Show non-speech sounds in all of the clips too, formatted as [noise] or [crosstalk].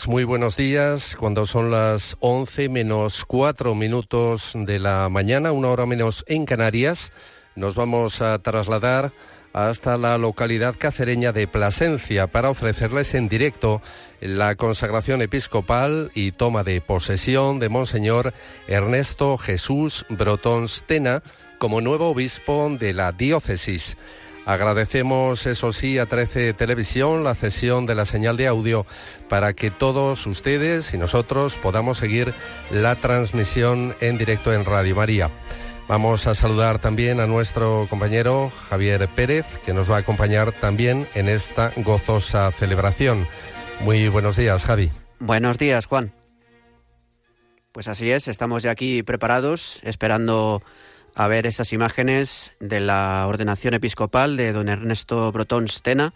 Pues muy buenos días, cuando son las 11 menos 4 minutos de la mañana, una hora menos en Canarias, nos vamos a trasladar hasta la localidad cacereña de Plasencia para ofrecerles en directo la consagración episcopal y toma de posesión de Monseñor Ernesto Jesús Brotón Stena como nuevo obispo de la diócesis. Agradecemos, eso sí, a 13 Televisión la cesión de la señal de audio para que todos ustedes y nosotros podamos seguir la transmisión en directo en Radio María. Vamos a saludar también a nuestro compañero Javier Pérez, que nos va a acompañar también en esta gozosa celebración. Muy buenos días, Javi. Buenos días, Juan. Pues así es, estamos ya aquí preparados, esperando a ver esas imágenes de la ordenación episcopal de don Ernesto Brotón Stena,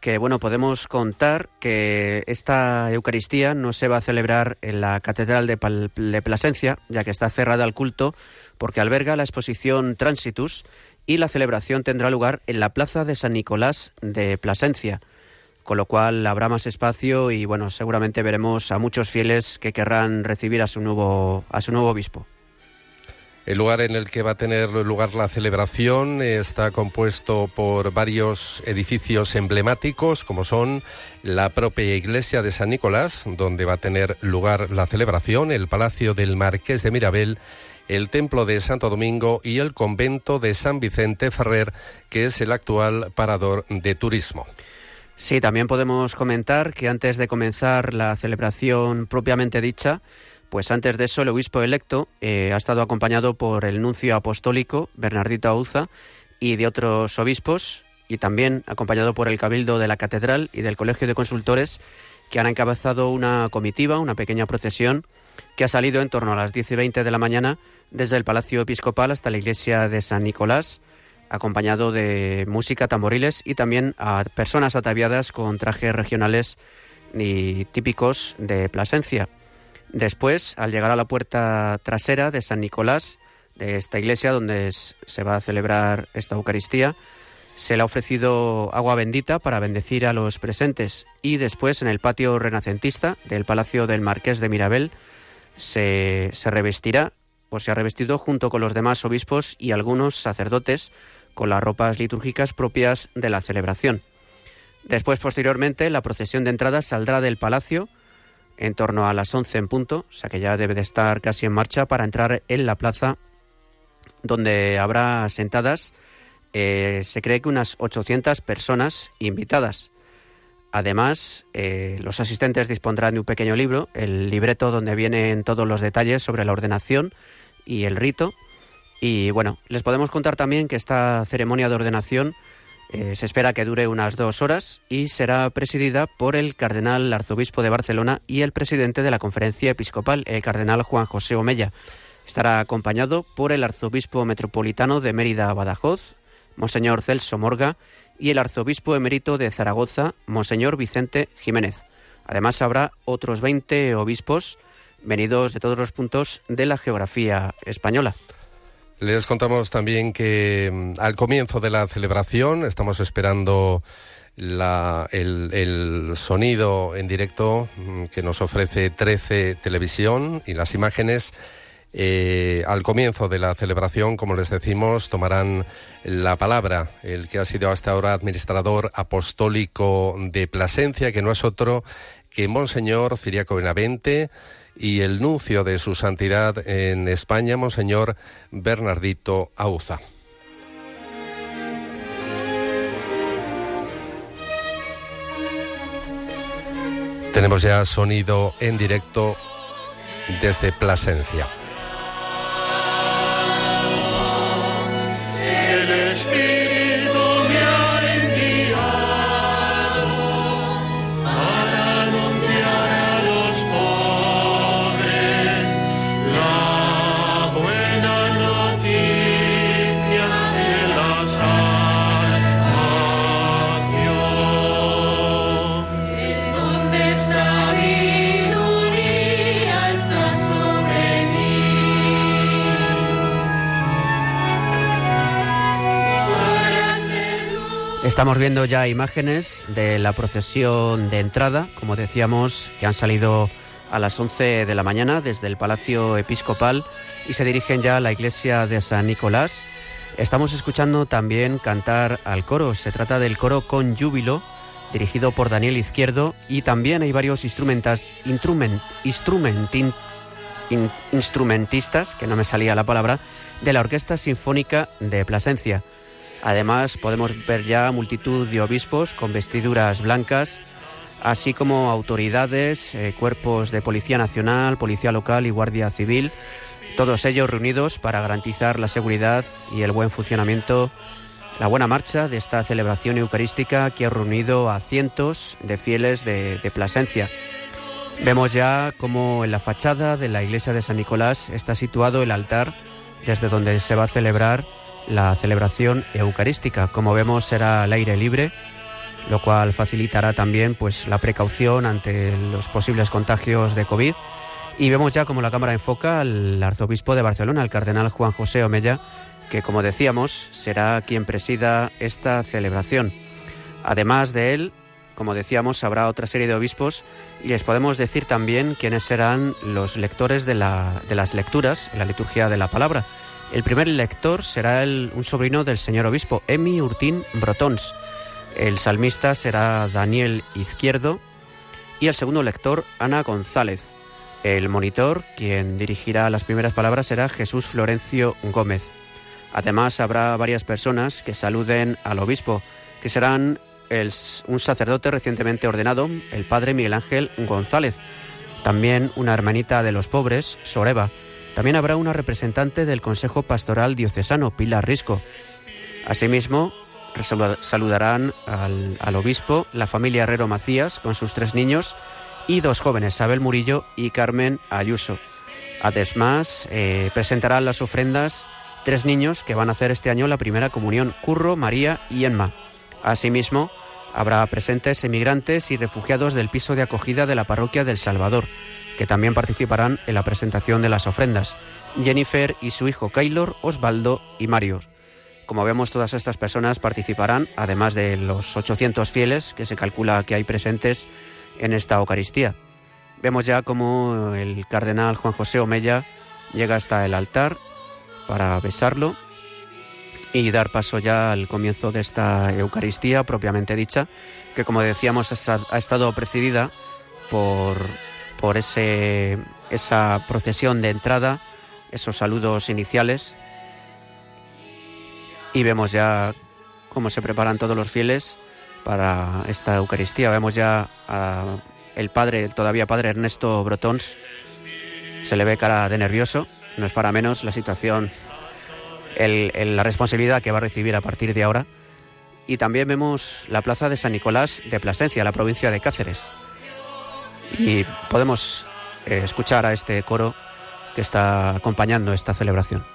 que bueno, podemos contar que esta Eucaristía no se va a celebrar en la Catedral de, de Plasencia, ya que está cerrada al culto, porque alberga la exposición Transitus y la celebración tendrá lugar en la Plaza de San Nicolás de Plasencia, con lo cual habrá más espacio y bueno, seguramente veremos a muchos fieles que querrán recibir a su nuevo, a su nuevo obispo. El lugar en el que va a tener lugar la celebración está compuesto por varios edificios emblemáticos, como son la propia iglesia de San Nicolás, donde va a tener lugar la celebración, el Palacio del Marqués de Mirabel, el Templo de Santo Domingo y el Convento de San Vicente Ferrer, que es el actual parador de turismo. Sí, también podemos comentar que antes de comenzar la celebración propiamente dicha, pues antes de eso, el obispo electo eh, ha estado acompañado por el nuncio apostólico Bernardito Auza y de otros obispos, y también acompañado por el cabildo de la catedral y del colegio de consultores, que han encabezado una comitiva, una pequeña procesión, que ha salido en torno a las 10 y 20 de la mañana desde el Palacio Episcopal hasta la iglesia de San Nicolás, acompañado de música, tamboriles y también a personas ataviadas con trajes regionales y típicos de Plasencia. Después, al llegar a la puerta trasera de San Nicolás, de esta iglesia donde se va a celebrar esta Eucaristía, se le ha ofrecido agua bendita para bendecir a los presentes y después en el patio renacentista del Palacio del Marqués de Mirabel se, se revestirá o se ha revestido junto con los demás obispos y algunos sacerdotes con las ropas litúrgicas propias de la celebración. Después, posteriormente, la procesión de entrada saldrá del palacio en torno a las 11 en punto, o sea que ya debe de estar casi en marcha para entrar en la plaza donde habrá sentadas, eh, se cree que unas 800 personas invitadas. Además, eh, los asistentes dispondrán de un pequeño libro, el libreto donde vienen todos los detalles sobre la ordenación y el rito. Y bueno, les podemos contar también que esta ceremonia de ordenación eh, se espera que dure unas dos horas y será presidida por el cardenal arzobispo de Barcelona y el presidente de la conferencia episcopal, el cardenal Juan José Omella. Estará acompañado por el arzobispo metropolitano de Mérida Badajoz, Monseñor Celso Morga, y el arzobispo emérito de Zaragoza, Monseñor Vicente Jiménez. Además habrá otros 20 obispos venidos de todos los puntos de la geografía española. Les contamos también que mm, al comienzo de la celebración estamos esperando el, sonido en directo mm, que nos ofrece 13 Televisión y las imágenes. Eh, al comienzo de la celebración, como les decimos, tomarán la palabra el que ha sido hasta ahora administrador apostólico de Plasencia, que no es otro que Monseñor Ciriaco Benavente, y el nuncio de su santidad en España, Monseñor Bernardito Auza. Tenemos ya sonido en directo desde Plasencia. Estamos viendo ya imágenes de la procesión de entrada, como decíamos, que han salido a las 11 de la mañana desde el Palacio Episcopal y se dirigen ya a la iglesia de San Nicolás. Estamos escuchando también cantar al coro. Se trata del coro con júbilo, dirigido por Daniel Izquierdo, y también hay varios instrumentas, instrumentistas, que no me salía la palabra, de la Orquesta Sinfónica de Plasencia. Además, podemos ver ya multitud de obispos con vestiduras blancas, así como autoridades, eh, cuerpos de Policía Nacional, Policía Local y Guardia Civil, todos ellos reunidos para garantizar la seguridad y el buen funcionamiento, la buena marcha de esta celebración eucarística que ha reunido a cientos de fieles de, de Plasencia. Vemos ya cómo en la fachada de la iglesia de San Nicolás está situado el altar desde donde se va a celebrar la celebración eucarística. Como vemos será al aire libre, lo cual facilitará también pues la precaución ante los posibles contagios de COVID. Y vemos ya como la cámara enfoca al arzobispo de Barcelona, el cardenal Juan José Omella, que como decíamos será quien presida esta celebración. Además de él, como decíamos, habrá otra serie de obispos y les podemos decir también quiénes serán los lectores de, de las lecturas la liturgia de la palabra. El primer lector será un sobrino del señor obispo, Emi Urtín Brotons. El salmista será Daniel Izquierdo y el segundo lector, Ana González. El monitor, quien dirigirá las primeras palabras, será Jesús Florencio Gómez. Además, habrá varias personas que saluden al obispo, que serán un sacerdote recientemente ordenado, el padre Miguel Ángel González, también una hermanita de los pobres, Soreba, también habrá una representante del Consejo Pastoral Diocesano, Pilar Risco. Asimismo, saludarán al, obispo, la familia Herrero Macías, con sus tres niños, y dos jóvenes, Abel Murillo y Carmen Ayuso. Además, eh, presentarán las ofrendas tres niños que van a hacer este año la primera comunión, Curro, María y Enma. Asimismo, habrá presentes emigrantes y refugiados del piso de acogida de la parroquia del Salvador, que también participarán en la presentación de las ofrendas, Jennifer y su hijo Kaylor, Osvaldo y Mario. Como vemos, todas estas personas participarán, además de los 800 fieles que se calcula que hay presentes en esta Eucaristía. Vemos ya como el cardenal Juan José Omella llega hasta el altar para besarlo y dar paso ya al comienzo de esta Eucaristía propiamente dicha, que como decíamos ha estado precedida por por ese, esa procesión de entrada, esos saludos iniciales. Y vemos ya cómo se preparan todos los fieles para esta Eucaristía. Vemos ya el padre, todavía padre Ernesto Brotons, se le ve cara de nervioso, no es para menos la situación, la responsabilidad que va a recibir a partir de ahora. Y también vemos la plaza de San Nicolás de Plasencia, la provincia de Cáceres y podemos eh, escuchar a este coro que está acompañando esta celebración.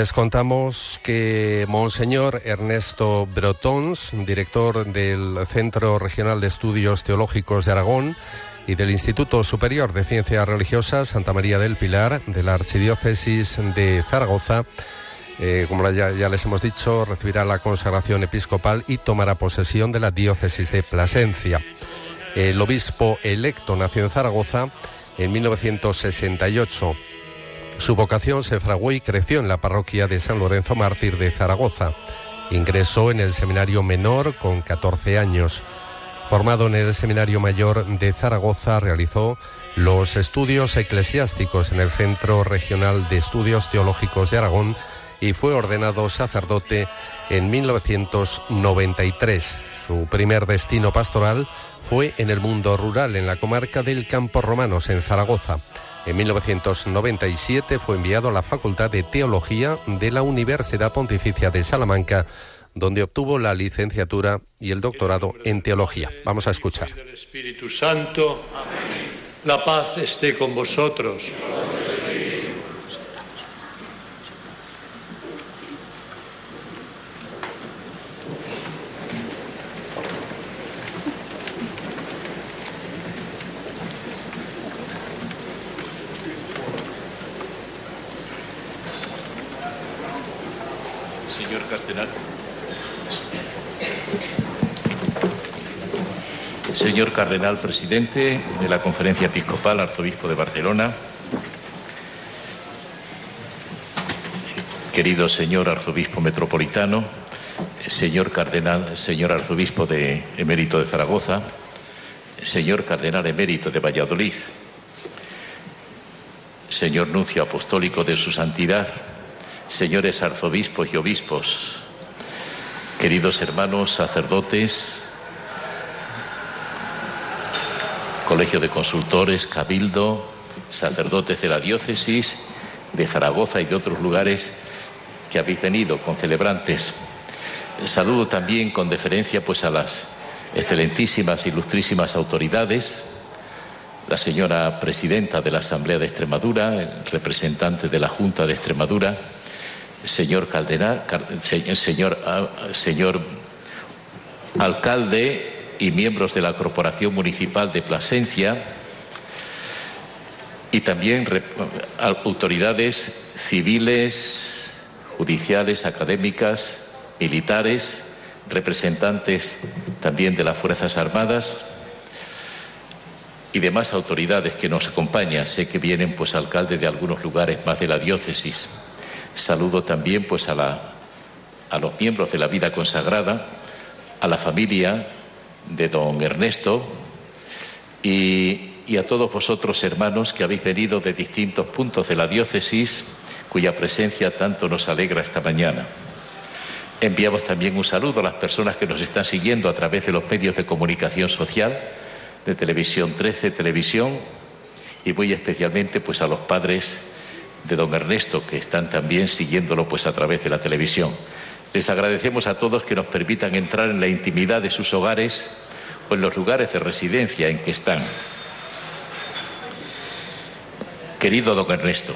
Les contamos que Monseñor Ernesto Brotons, director del Centro Regional de Estudios Teológicos de Aragón y del Instituto Superior de Ciencias Religiosas Santa María del Pilar de la Archidiócesis de Zaragoza, eh, como ya, ya, les hemos dicho, recibirá la consagración episcopal y tomará posesión de la diócesis de Plasencia. El obispo electo nació en Zaragoza en 1968 su vocación se fraguó y creció en la parroquia de San Lorenzo Mártir de Zaragoza. Ingresó en el seminario menor con 14 años. Formado en el seminario mayor de Zaragoza, realizó los estudios eclesiásticos en el Centro Regional de Estudios Teológicos de Aragón y fue ordenado sacerdote en 1993. Su primer destino pastoral fue en el mundo rural, en la comarca del Campo Romanos, en Zaragoza. En 1997 fue enviado a la Facultad de Teología de la Universidad Pontificia de Salamanca, donde obtuvo la licenciatura y el doctorado en teología. Vamos a escuchar. Espíritu Santo, la paz esté con vosotros. Señor Cardenal. Presidente de la Conferencia Episcopal, Arzobispo de Barcelona. Querido señor Arzobispo Metropolitano, señor Cardenal, señor Arzobispo de Emérito de Zaragoza, señor Cardenal Emérito de Valladolid, señor Nuncio Apostólico de su Santidad, señores arzobispos y obispos, queridos hermanos sacerdotes, Colegio de Consultores, Cabildo, sacerdotes de la diócesis de Zaragoza y de otros lugares que habéis venido con celebrantes. Saludo también con deferencia pues a las excelentísimas, ilustrísimas autoridades, la señora presidenta de la Asamblea de Extremadura, el representante de la Junta de Extremadura, señor Caldenar, señor, ah, señor alcalde y miembros de la Corporación Municipal de Plasencia y también autoridades civiles, judiciales, académicas, militares, representantes también de las Fuerzas Armadas y demás autoridades que nos acompañan. Sé que vienen pues alcaldes de algunos lugares más de la diócesis. Saludo también pues a, los miembros de la vida consagrada, a la familia de don Ernesto y, y a todos vosotros hermanos que habéis venido de distintos puntos de la diócesis cuya presencia tanto nos alegra esta mañana. Enviamos también un saludo a las personas que nos están siguiendo a través de los medios de comunicación social, de Televisión 13, Televisión, y muy especialmente pues a los padres de don Ernesto, que están también siguiéndolo pues a través de la televisión. Les agradecemos a todos que nos permitan entrar en la intimidad de sus hogares o en los lugares de residencia en que están. Querido don Ernesto,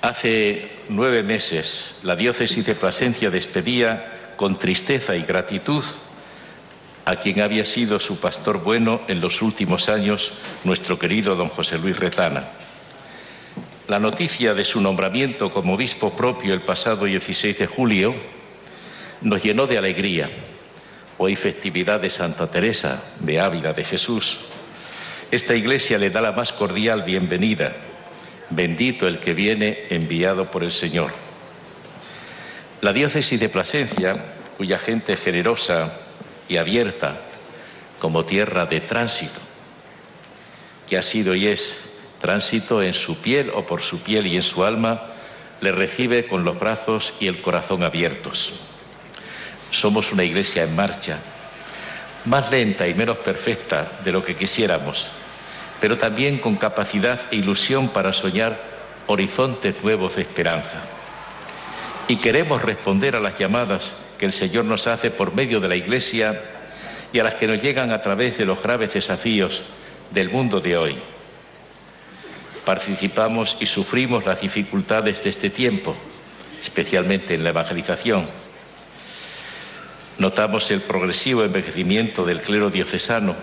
hace nueve meses la diócesis de Plasencia despedía con tristeza y gratitud a quien había sido su pastor bueno en los últimos años, nuestro querido don José Luis Retana. La noticia de su nombramiento como obispo propio el pasado 16 de julio nos llenó de alegría. Hoy festividad de Santa Teresa de Ávila de Jesús. Esta iglesia le da la más cordial bienvenida. Bendito el que viene enviado por el Señor. La diócesis de Plasencia, cuya gente generosa y abierta como tierra de tránsito, que ha sido y es tránsito en su piel o por su piel y en su alma, le recibe con los brazos y el corazón abiertos. Somos una iglesia en marcha, más lenta y menos perfecta de lo que quisiéramos, pero también con capacidad e ilusión para soñar horizontes nuevos de esperanza. Y queremos responder a las llamadas que el Señor nos hace por medio de la Iglesia y a las que nos llegan a través de los graves desafíos del mundo de hoy. Participamos y sufrimos las dificultades de este tiempo, especialmente en la evangelización. Notamos el progresivo envejecimiento del clero diocesano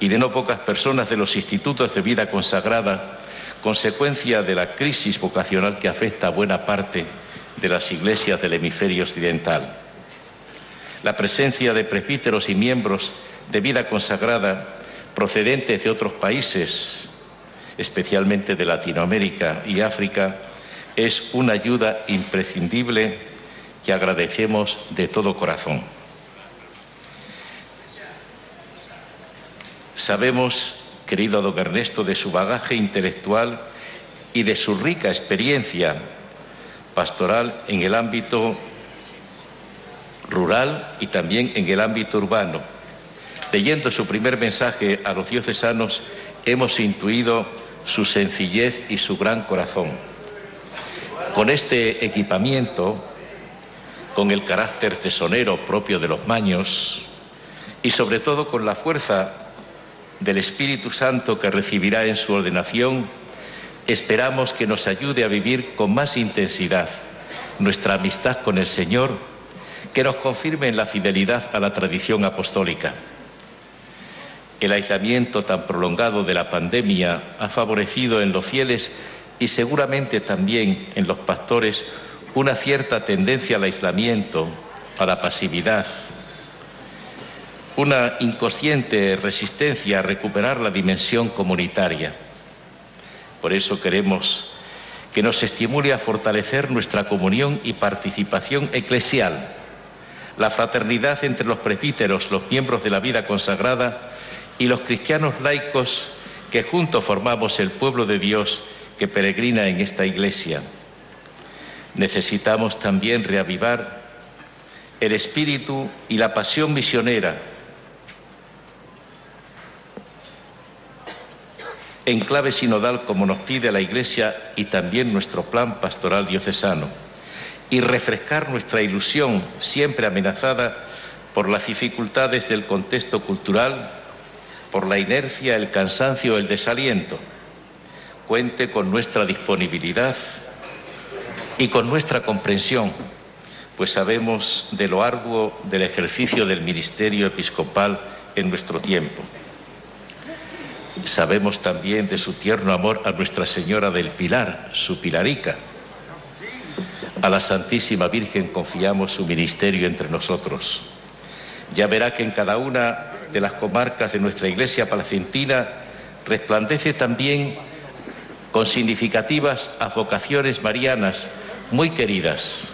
y de no pocas personas de los institutos de vida consagrada, consecuencia de la crisis vocacional que afecta a buena parte de las iglesias del hemisferio occidental la presencia de presbíteros y miembros de vida consagrada procedentes de otros países, especialmente de Latinoamérica y África, es una ayuda imprescindible que agradecemos de todo corazón. Sabemos, querido don Ernesto, de su bagaje intelectual y de su rica experiencia pastoral en el ámbito rural y también en el ámbito urbano, leyendo su primer mensaje a los diocesanos, hemos intuido su sencillez y su gran corazón. Con este equipamiento, con el carácter tesonero propio de los maños y sobre todo con la fuerza del Espíritu Santo que recibirá en su ordenación, esperamos que nos ayude a vivir con más intensidad nuestra amistad con el Señor, que nos confirme en la fidelidad a la tradición apostólica. El aislamiento tan prolongado de la pandemia ha favorecido en los fieles y seguramente también en los pastores una cierta tendencia al aislamiento, a la pasividad, una inconsciente resistencia a recuperar la dimensión comunitaria. Por eso queremos que nos estimule a fortalecer nuestra comunión y participación eclesial, la fraternidad entre los presbíteros, los miembros de la vida consagrada y los cristianos laicos que juntos formamos el pueblo de Dios que peregrina en esta iglesia. Necesitamos también reavivar el espíritu y la pasión misionera en clave sinodal como nos pide la Iglesia y también nuestro plan pastoral diocesano, y refrescar nuestra ilusión siempre amenazada por las dificultades del contexto cultural, por la inercia, el cansancio, el desaliento. Cuente con nuestra disponibilidad y con nuestra comprensión, pues sabemos de lo arduo del ejercicio del ministerio episcopal en nuestro tiempo. Sabemos también de su tierno amor a Nuestra Señora del Pilar, su Pilarica. A la Santísima Virgen confiamos su ministerio entre nosotros. Ya verá que en cada una de las comarcas de nuestra iglesia palacentina resplandece también con significativas advocaciones marianas muy queridas.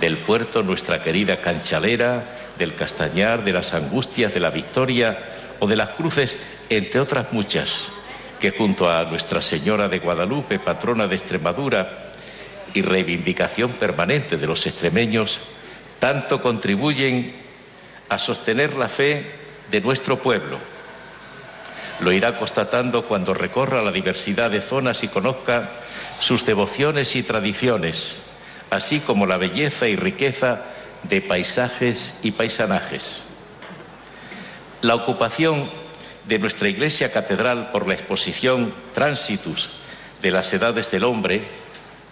Del puerto nuestra querida Canchalera, del Castañar, de las Angustias, de la Victoria o de las Cruces entre otras muchas, que junto a Nuestra Señora de Guadalupe, patrona de Extremadura y reivindicación permanente de los extremeños, tanto contribuyen a sostener la fe de nuestro pueblo. Lo irá constatando cuando recorra la diversidad de zonas y conozca sus devociones y tradiciones, así como la belleza y riqueza de paisajes y paisanajes. La ocupación de nuestra iglesia catedral por la exposición Tránsitus de las edades del hombre,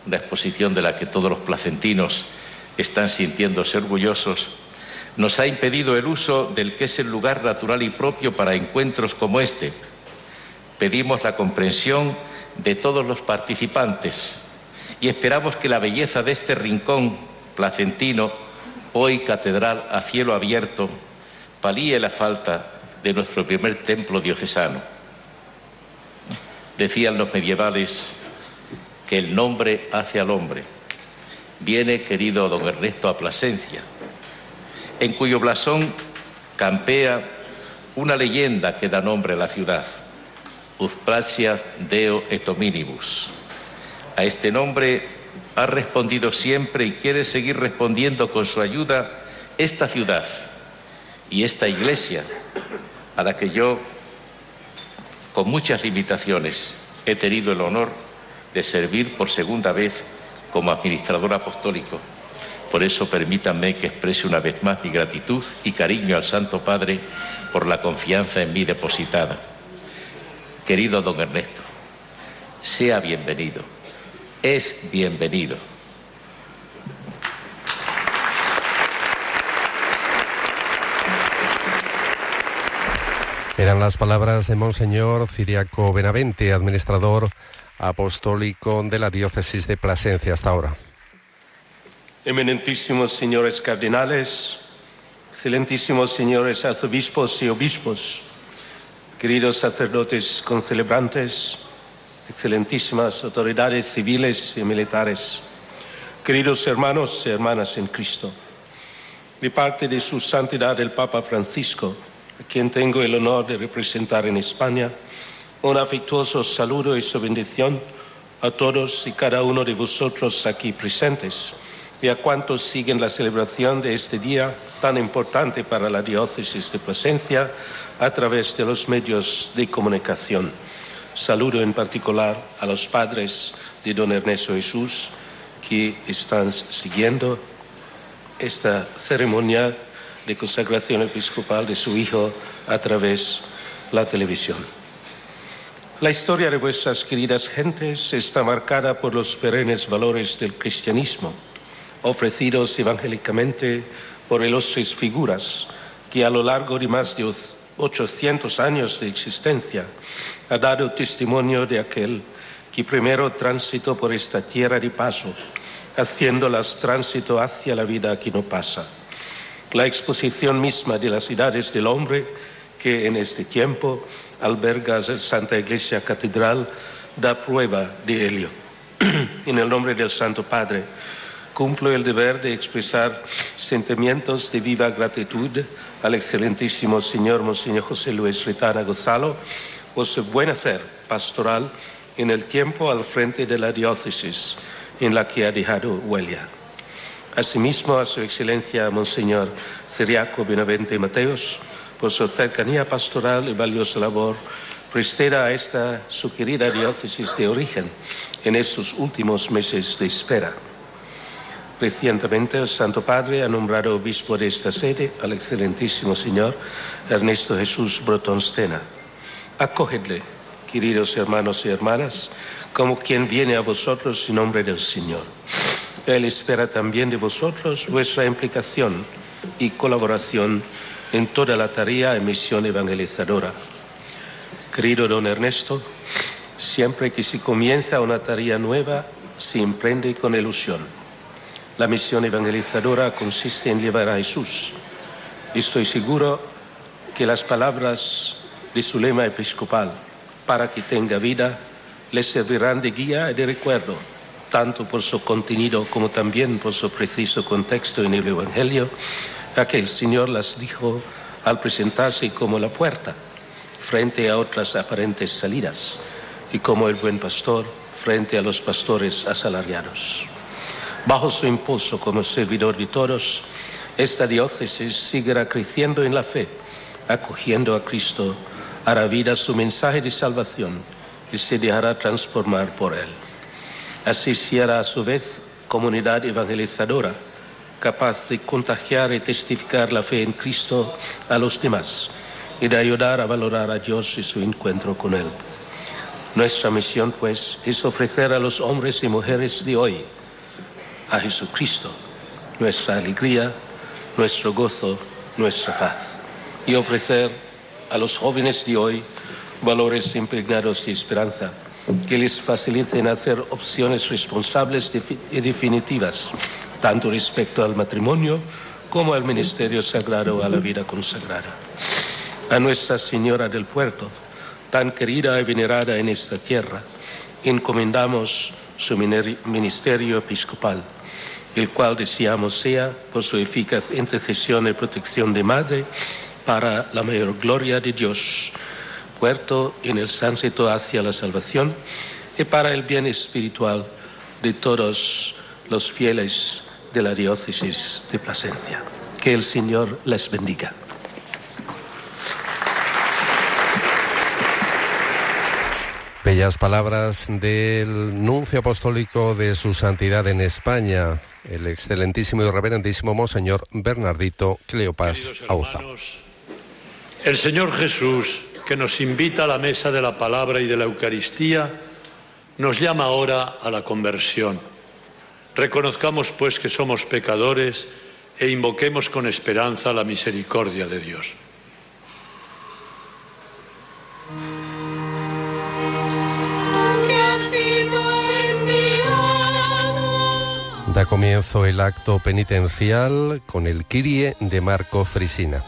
una exposición de la que todos los placentinos están sintiéndose orgullosos, nos ha impedido el uso del que es el lugar natural y propio para encuentros como este. Pedimos la comprensión de todos los participantes y esperamos que la belleza de este rincón placentino, hoy catedral a cielo abierto, palíe la falta de nuestro primer templo diocesano. Decían los medievales que el nombre hace al hombre. Viene, querido don Ernesto, a Plasencia, en cuyo blasón campea una leyenda que da nombre a la ciudad, Uspracia Deo et Hominibus. A este nombre ha respondido siempre y quiere seguir respondiendo con su ayuda esta ciudad y esta iglesia a la que yo, con muchas limitaciones, he tenido el honor de servir por segunda vez como administrador apostólico. Por eso permítanme que exprese una vez más mi gratitud y cariño al Santo Padre por la confianza en mí depositada. Querido don Ernesto, sea bienvenido, es bienvenido Eran las palabras de Monseñor Ciriaco Benavente, administrador apostólico de la diócesis de Plasencia hasta ahora. Eminentísimos señores cardenales, excelentísimos señores arzobispos y obispos, queridos sacerdotes concelebrantes, excelentísimas autoridades civiles y militares, queridos hermanos y hermanas en Cristo, de parte de su santidad el Papa Francisco, a quien tengo el honor de representar en España, un afectuoso saludo y su bendición a todos y cada uno de vosotros aquí presentes, y a cuantos siguen la celebración de este día tan importante para la diócesis de Plasencia a través de los medios de comunicación. Saludo en particular a los padres de don Ernesto Jesús que están siguiendo esta ceremonia de consagración episcopal de su hijo a través de la televisión. La historia de vuestras queridas gentes está marcada por los perennes valores del cristianismo, ofrecidos evangélicamente por ilustres figuras que a lo largo de más de 800 años de existencia ha dado testimonio de aquel que primero transitó por esta tierra de paso, haciéndolas tránsito hacia la vida que no pasa. La exposición misma de las edades del hombre que en este tiempo alberga Santa Iglesia Catedral da prueba de ello. [clears throat] en el nombre del Santo Padre, cumplo el deber de expresar sentimientos de viva gratitud al excelentísimo señor Monseñor José Luis Ritana Gonzalo por su buen hacer pastoral en el tiempo al frente de la diócesis en la que ha dejado huella. Asimismo, a su excelencia Monseñor Ciriaco Benavente Mateos, por su cercanía pastoral y valiosa labor prestera a esta su querida diócesis de origen en estos últimos meses de espera. Recientemente el Santo Padre ha nombrado obispo de esta sede al excelentísimo señor Ernesto Jesús Brotonstena. Acogedle, queridos hermanos y hermanas, como quien viene a vosotros en nombre del Señor. Él espera también de vosotros vuestra implicación y colaboración en toda la tarea y misión evangelizadora. Querido don Ernesto, siempre que se comienza una tarea nueva, se emprende con ilusión. La misión evangelizadora consiste en llevar a Jesús. Estoy seguro que las palabras de su lema episcopal, para que tenga vida, le servirán de guía y de recuerdo, tanto por su contenido como también por su preciso contexto en el Evangelio, a que el Señor las dijo al presentarse como la puerta frente a otras aparentes salidas y como el buen pastor frente a los pastores asalariados. Bajo su impulso como servidor de todos, esta diócesis seguirá creciendo en la fe, acogiendo a Cristo, hará vida su mensaje de salvación y se dejará transformar por él. Así será a su vez comunidad evangelizadora, capaz de contagiar y testificar la fe en Cristo a los demás y de ayudar a valorar a Dios y su encuentro con Él. Nuestra misión, pues, es ofrecer a los hombres y mujeres de hoy a Jesucristo, nuestra alegría, nuestro gozo, nuestra paz, y ofrecer a los jóvenes de hoy valores impregnados de esperanza que les faciliten hacer opciones responsables y definitivas, tanto respecto al matrimonio como al ministerio sagrado, a la vida consagrada. A Nuestra Señora del Puerto, tan querida y venerada en esta tierra, encomendamos su ministerio episcopal, el cual deseamos sea, por su eficaz intercesión y protección de Madre, para la mayor gloria de Dios, puerto en el tránsito hacia la salvación y para el bien espiritual de todos los fieles de la diócesis de Plasencia. Que el Señor les bendiga. Bellas palabras del nuncio apostólico de su santidad en España, el excelentísimo y reverendísimo Monseñor Bernardito Cleopas Auza. El Señor Jesús, que nos invita a la mesa de la palabra y de la Eucaristía, nos llama ahora a la conversión. Reconozcamos pues que somos pecadores e invoquemos con esperanza la misericordia de Dios. Da comienzo el acto penitencial con el Kirie de Marco Frisina.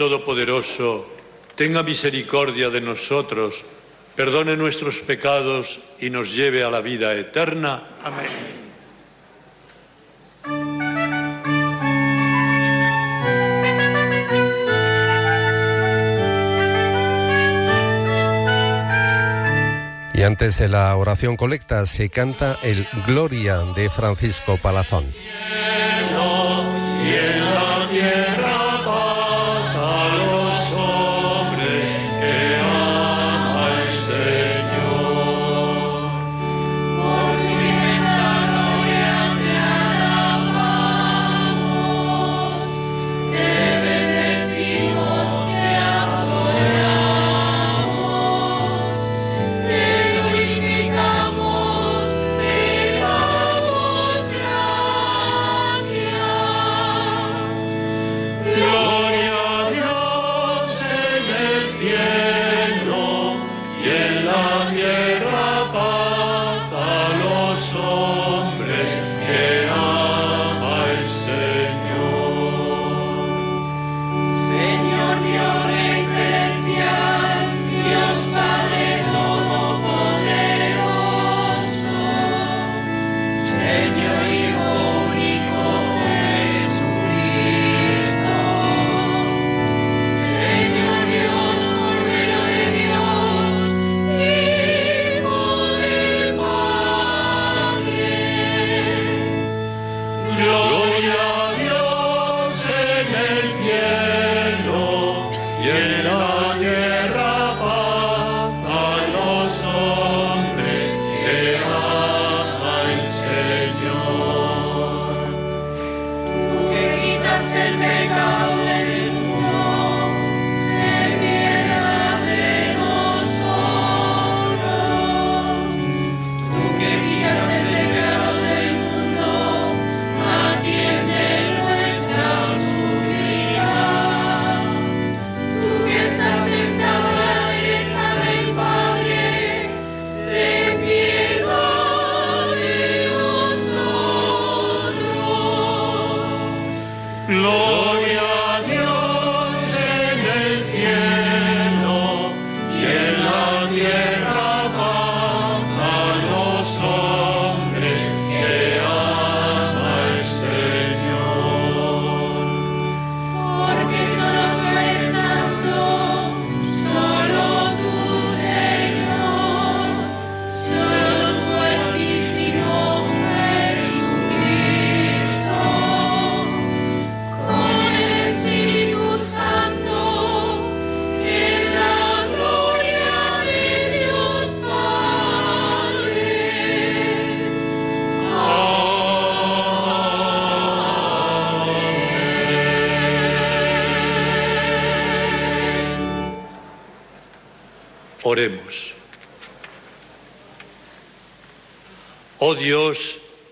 Todopoderoso, tenga misericordia de nosotros, perdone nuestros pecados y nos lleve a la vida eterna. Amén. Y antes de la oración colecta se canta el Gloria de Francisco Palazón.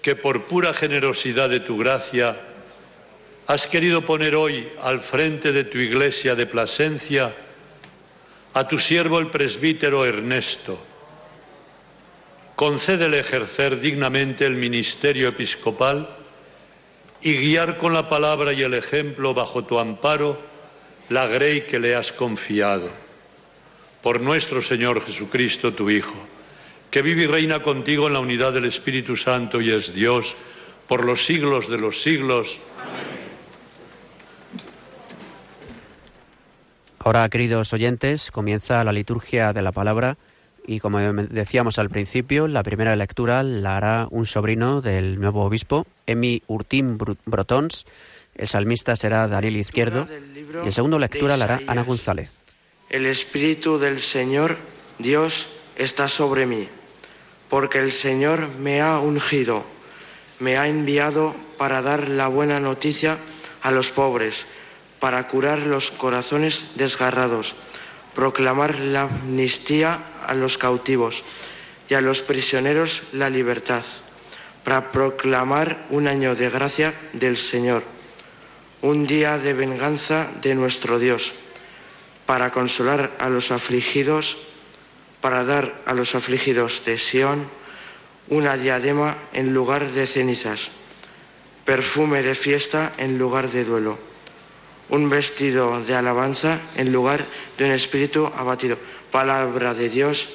Que por pura generosidad de tu gracia has querido poner hoy al frente de tu iglesia de Plasencia a tu siervo el presbítero Ernesto. Concédele ejercer dignamente el ministerio episcopal y guiar con la palabra y el ejemplo bajo tu amparo la grey que le has confiado por nuestro Señor Jesucristo, tu Hijo, que vive y reina contigo en la unidad del Espíritu Santo y es Dios por los siglos de los siglos. Ahora, queridos oyentes, comienza la liturgia de la palabra y como decíamos al principio, la primera lectura la hará un sobrino del nuevo obispo, Emi Urtín Brotons. El salmista será Daniel Izquierdo y en segunda lectura la hará Ana González. El Espíritu del Señor Dios está sobre mí, porque el Señor me ha ungido, me ha enviado para dar la buena noticia a los pobres, para curar los corazones desgarrados, proclamar la amnistía a los cautivos y a los prisioneros la libertad, para proclamar un año de gracia del Señor, un día de venganza de nuestro Dios para consolar a los afligidos, para dar a los afligidos de Sión una diadema en lugar de cenizas, perfume de fiesta en lugar de duelo, un vestido de alabanza en lugar de un espíritu abatido. Palabra de Dios.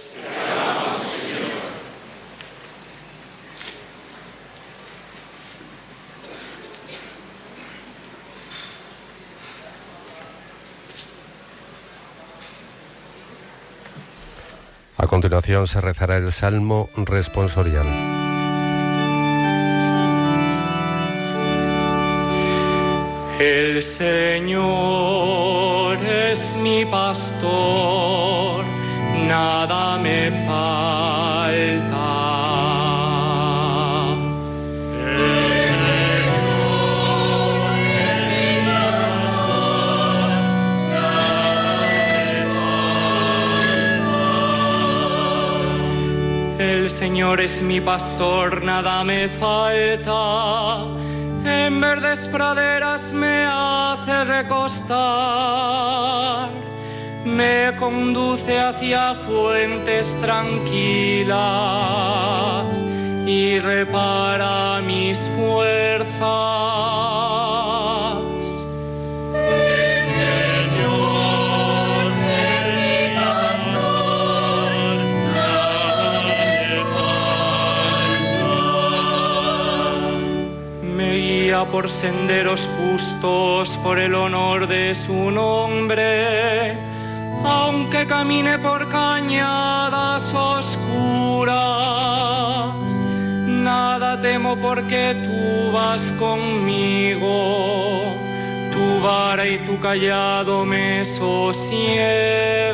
A continuación se rezará el Salmo responsorial. El Señor es mi pastor, nada me falta. Es mi pastor, nada me falta. En verdes praderas me hace recostar. Me conduce hacia fuentes tranquilas y repara mis fuerzas. Por senderos justos por el honor de su nombre, aunque camine por cañadas oscuras. Nada temo porque tú vas conmigo, tu vara y tu callado me sosiegan.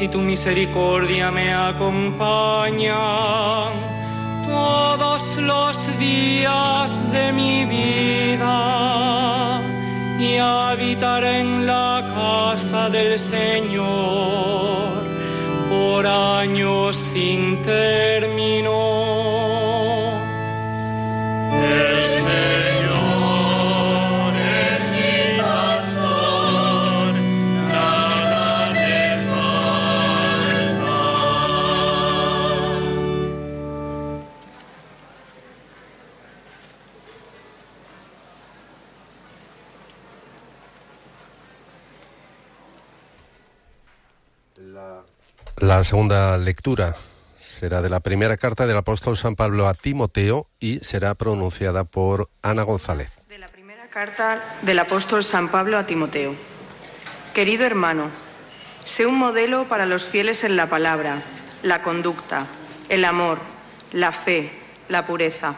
Y tu misericordia me acompañan todos los días de mi vida y habitaré en la casa del Señor por años sin término. La segunda lectura será de la primera carta del apóstol San Pablo a Timoteo y será pronunciada por Ana González. De la primera carta del apóstol San Pablo a Timoteo. Querido hermano, sé un modelo para los fieles en la palabra, la conducta, el amor, la fe, la pureza.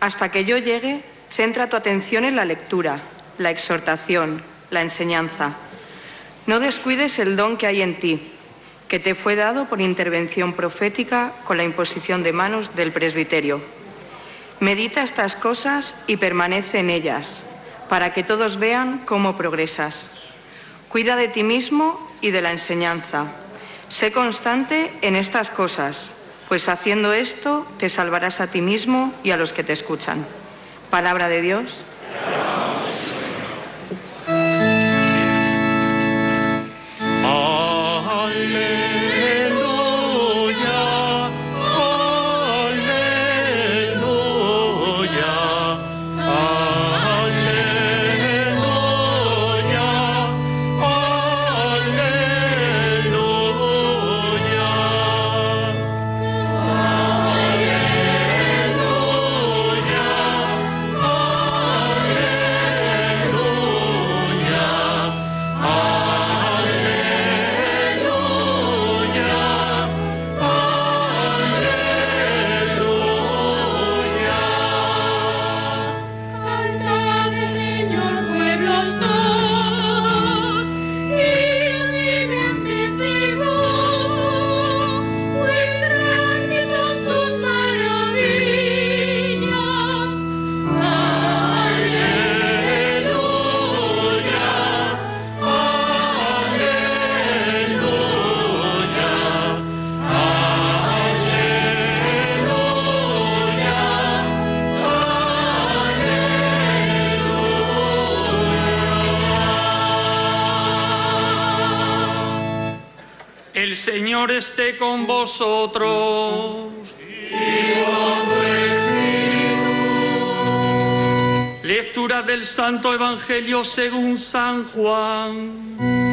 Hasta que yo llegue, centra tu atención en la lectura, la exhortación, la enseñanza. No descuides el don que hay en ti, que te fue dado por intervención profética con la imposición de manos del presbiterio. Medita estas cosas y permanece en ellas, para que todos vean cómo progresas. Cuida de ti mismo y de la enseñanza. Sé constante en estas cosas, pues haciendo esto te salvarás a ti mismo y a los que te escuchan. Palabra de Dios. Señor esté con vosotros. Lectura del Santo Evangelio según San Juan.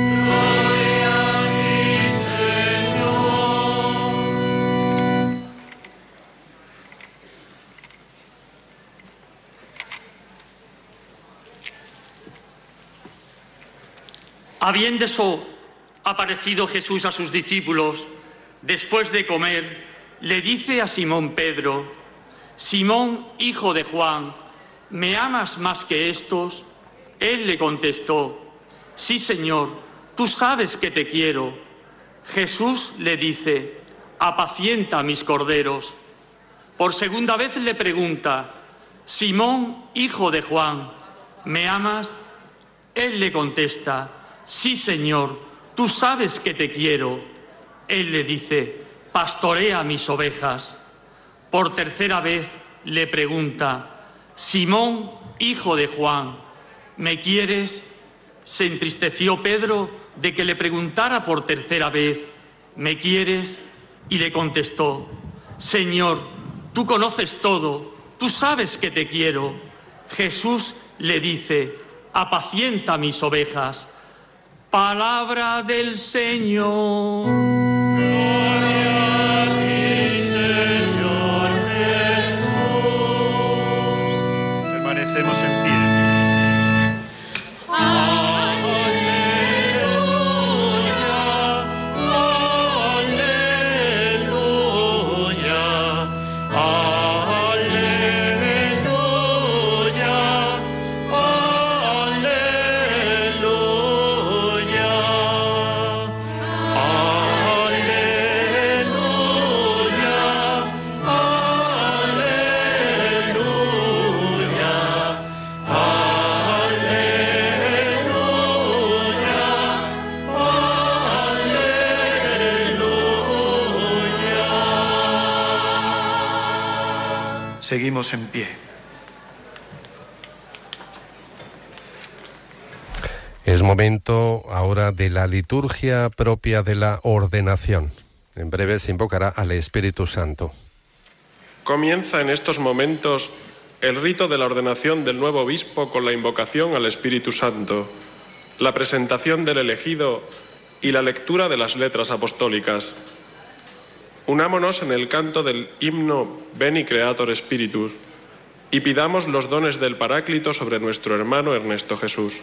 Habiendo eso aparecido Jesús a sus discípulos, después de comer, le dice a Simón Pedro, Simón, hijo de Juan, ¿me amas más que estos? Él le contestó, sí, Señor, tú sabes que te quiero. Jesús le dice, apacienta mis corderos. Por segunda vez le pregunta, Simón, hijo de Juan, ¿me amas? Él le contesta, sí, Señor, tú sabes que te quiero. Él le dice, pastorea mis ovejas. Por tercera vez le pregunta, Simón, hijo de Juan, ¿me quieres? Se entristeció Pedro de que le preguntara por tercera vez, ¿me quieres? Y le contestó, Señor, tú conoces todo, tú sabes que te quiero. Jesús le dice, apacienta mis ovejas. Palabra del Señor. Seguimos en pie. Es momento ahora de la liturgia propia de la ordenación. En breve se invocará al Espíritu Santo. Comienza en estos momentos el rito de la ordenación del nuevo obispo con la invocación al Espíritu Santo, la presentación del elegido y la lectura de las letras apostólicas. Unámonos en el canto del himno Beni Creator Spiritus y pidamos los dones del Paráclito sobre nuestro hermano Ernesto Jesús.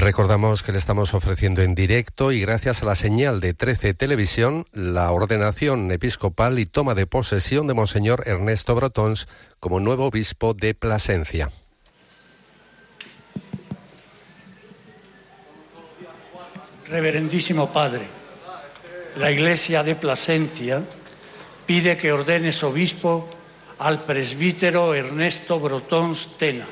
Recordamos que le estamos ofreciendo en directo y gracias a la señal de 13 Televisión la ordenación episcopal y toma de posesión de Monseñor Ernesto Brotons como nuevo obispo de Plasencia. Reverendísimo Padre, la Iglesia de Plasencia pide que ordenes obispo al presbítero Ernesto Brotons Tena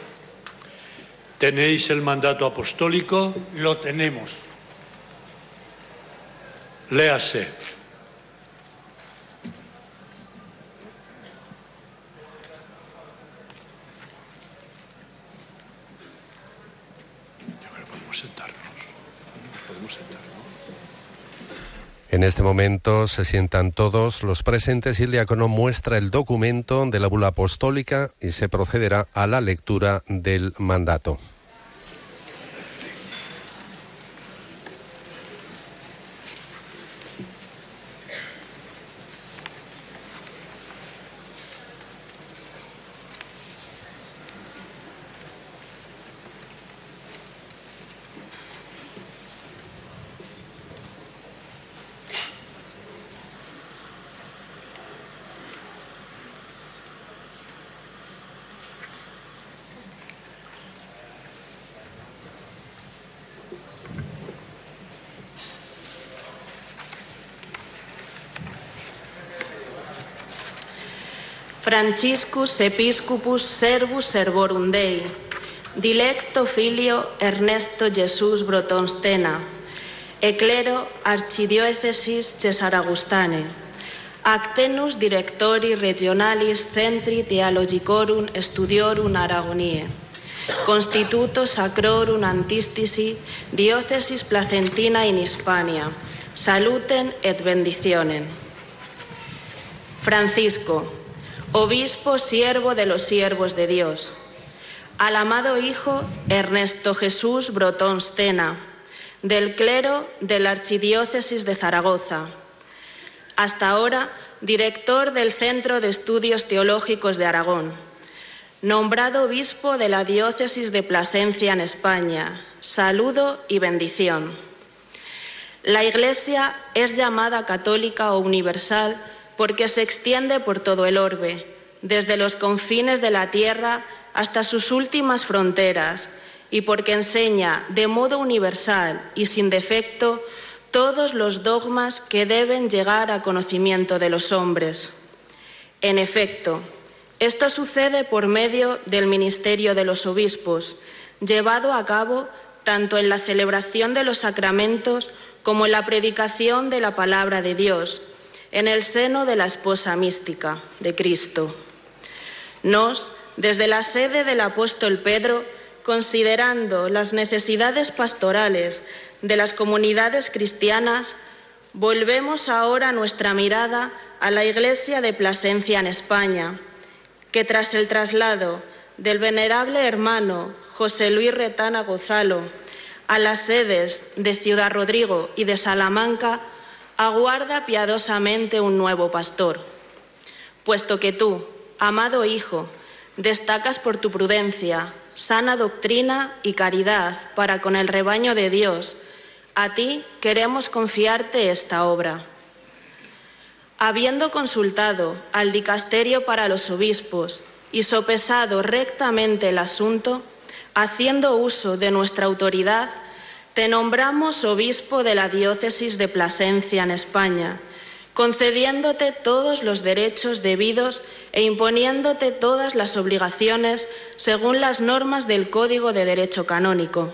¿Tenéis el mandato apostólico? Lo tenemos. Léase. En este momento se sientan todos los presentes y el diácono muestra el documento de la bula apostólica y se procederá a la lectura del mandato. Franciscus Episcopus Servus Servorum Dei, Dilecto Filio Ernesto Jesús Brotonstena, Eclero Archidiócesis Cesaragustane, Actenus Directori Regionalis Centri Theologicorum Studiorum Aragonie, Constituto Sacrorum Antistisi Diócesis Placentina in Hispania, Saluten et bendicionen. Francisco, obispo siervo de los siervos de Dios, al amado Hijo Ernesto Jesús Brotón Stena, del clero de la Archidiócesis de Zaragoza, hasta ahora director del Centro de Estudios Teológicos de Aragón, nombrado obispo de la Diócesis de Plasencia en España. Saludo y bendición. La Iglesia es llamada católica o universal porque se extiende por todo el orbe, desde los confines de la tierra hasta sus últimas fronteras, y porque enseña de modo universal y sin defecto todos los dogmas que deben llegar a conocimiento de los hombres. En efecto, esto sucede por medio del ministerio de los obispos, llevado a cabo tanto en la celebración de los sacramentos como en la predicación de la palabra de Dios, en el seno de la esposa mística de Cristo. Nos, desde la sede del apóstol Pedro, considerando las necesidades pastorales de las comunidades cristianas, volvemos ahora nuestra mirada a la Iglesia de Plasencia en España, que tras el traslado del venerable hermano José Luis Retana Gozalo a las sedes de Ciudad Rodrigo y de Salamanca, aguarda piadosamente un nuevo pastor, puesto que tú, amado Hijo, destacas por tu prudencia, sana doctrina y caridad para con el rebaño de Dios, a ti queremos confiarte esta obra. Habiendo consultado al dicasterio para los obispos y sopesado rectamente el asunto, haciendo uso de nuestra autoridad, te nombramos obispo de la diócesis de Plasencia en España, concediéndote todos los derechos debidos e imponiéndote todas las obligaciones según las normas del Código de Derecho Canónico.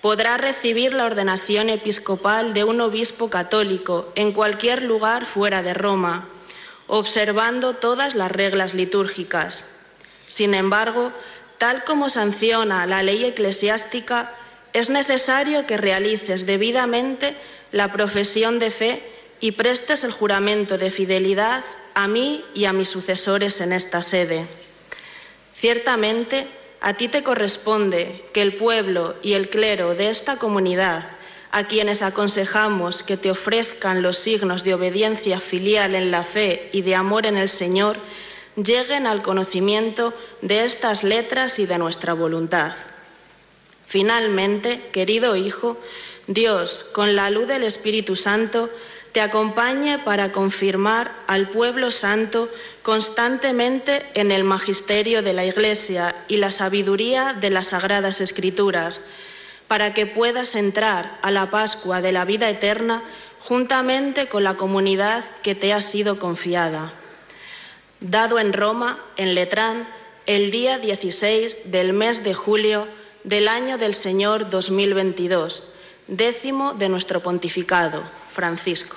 Podrás recibir la ordenación episcopal de un obispo católico en cualquier lugar fuera de Roma, observando todas las reglas litúrgicas. Sin embargo, tal como sanciona la ley eclesiástica, es necesario que realices debidamente la profesión de fe y prestes el juramento de fidelidad a mí y a mis sucesores en esta sede. Ciertamente, a ti te corresponde que el pueblo y el clero de esta comunidad, a quienes aconsejamos que te ofrezcan los signos de obediencia filial en la fe y de amor en el Señor, lleguen al conocimiento de estas letras y de nuestra voluntad. Finalmente, querido Hijo, Dios, con la luz del Espíritu Santo, te acompañe para confirmar al pueblo santo constantemente en el magisterio de la Iglesia y la sabiduría de las sagradas escrituras, para que puedas entrar a la Pascua de la vida eterna juntamente con la comunidad que te ha sido confiada. Dado en Roma, en Letrán, el día 16 del mes de julio del año del Señor 2022, décimo de nuestro pontificado, Francisco.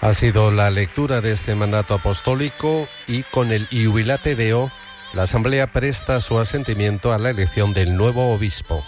Ha sido la lectura de este mandato apostólico y con el Iubilate la Asamblea presta su asentimiento a la elección del nuevo obispo.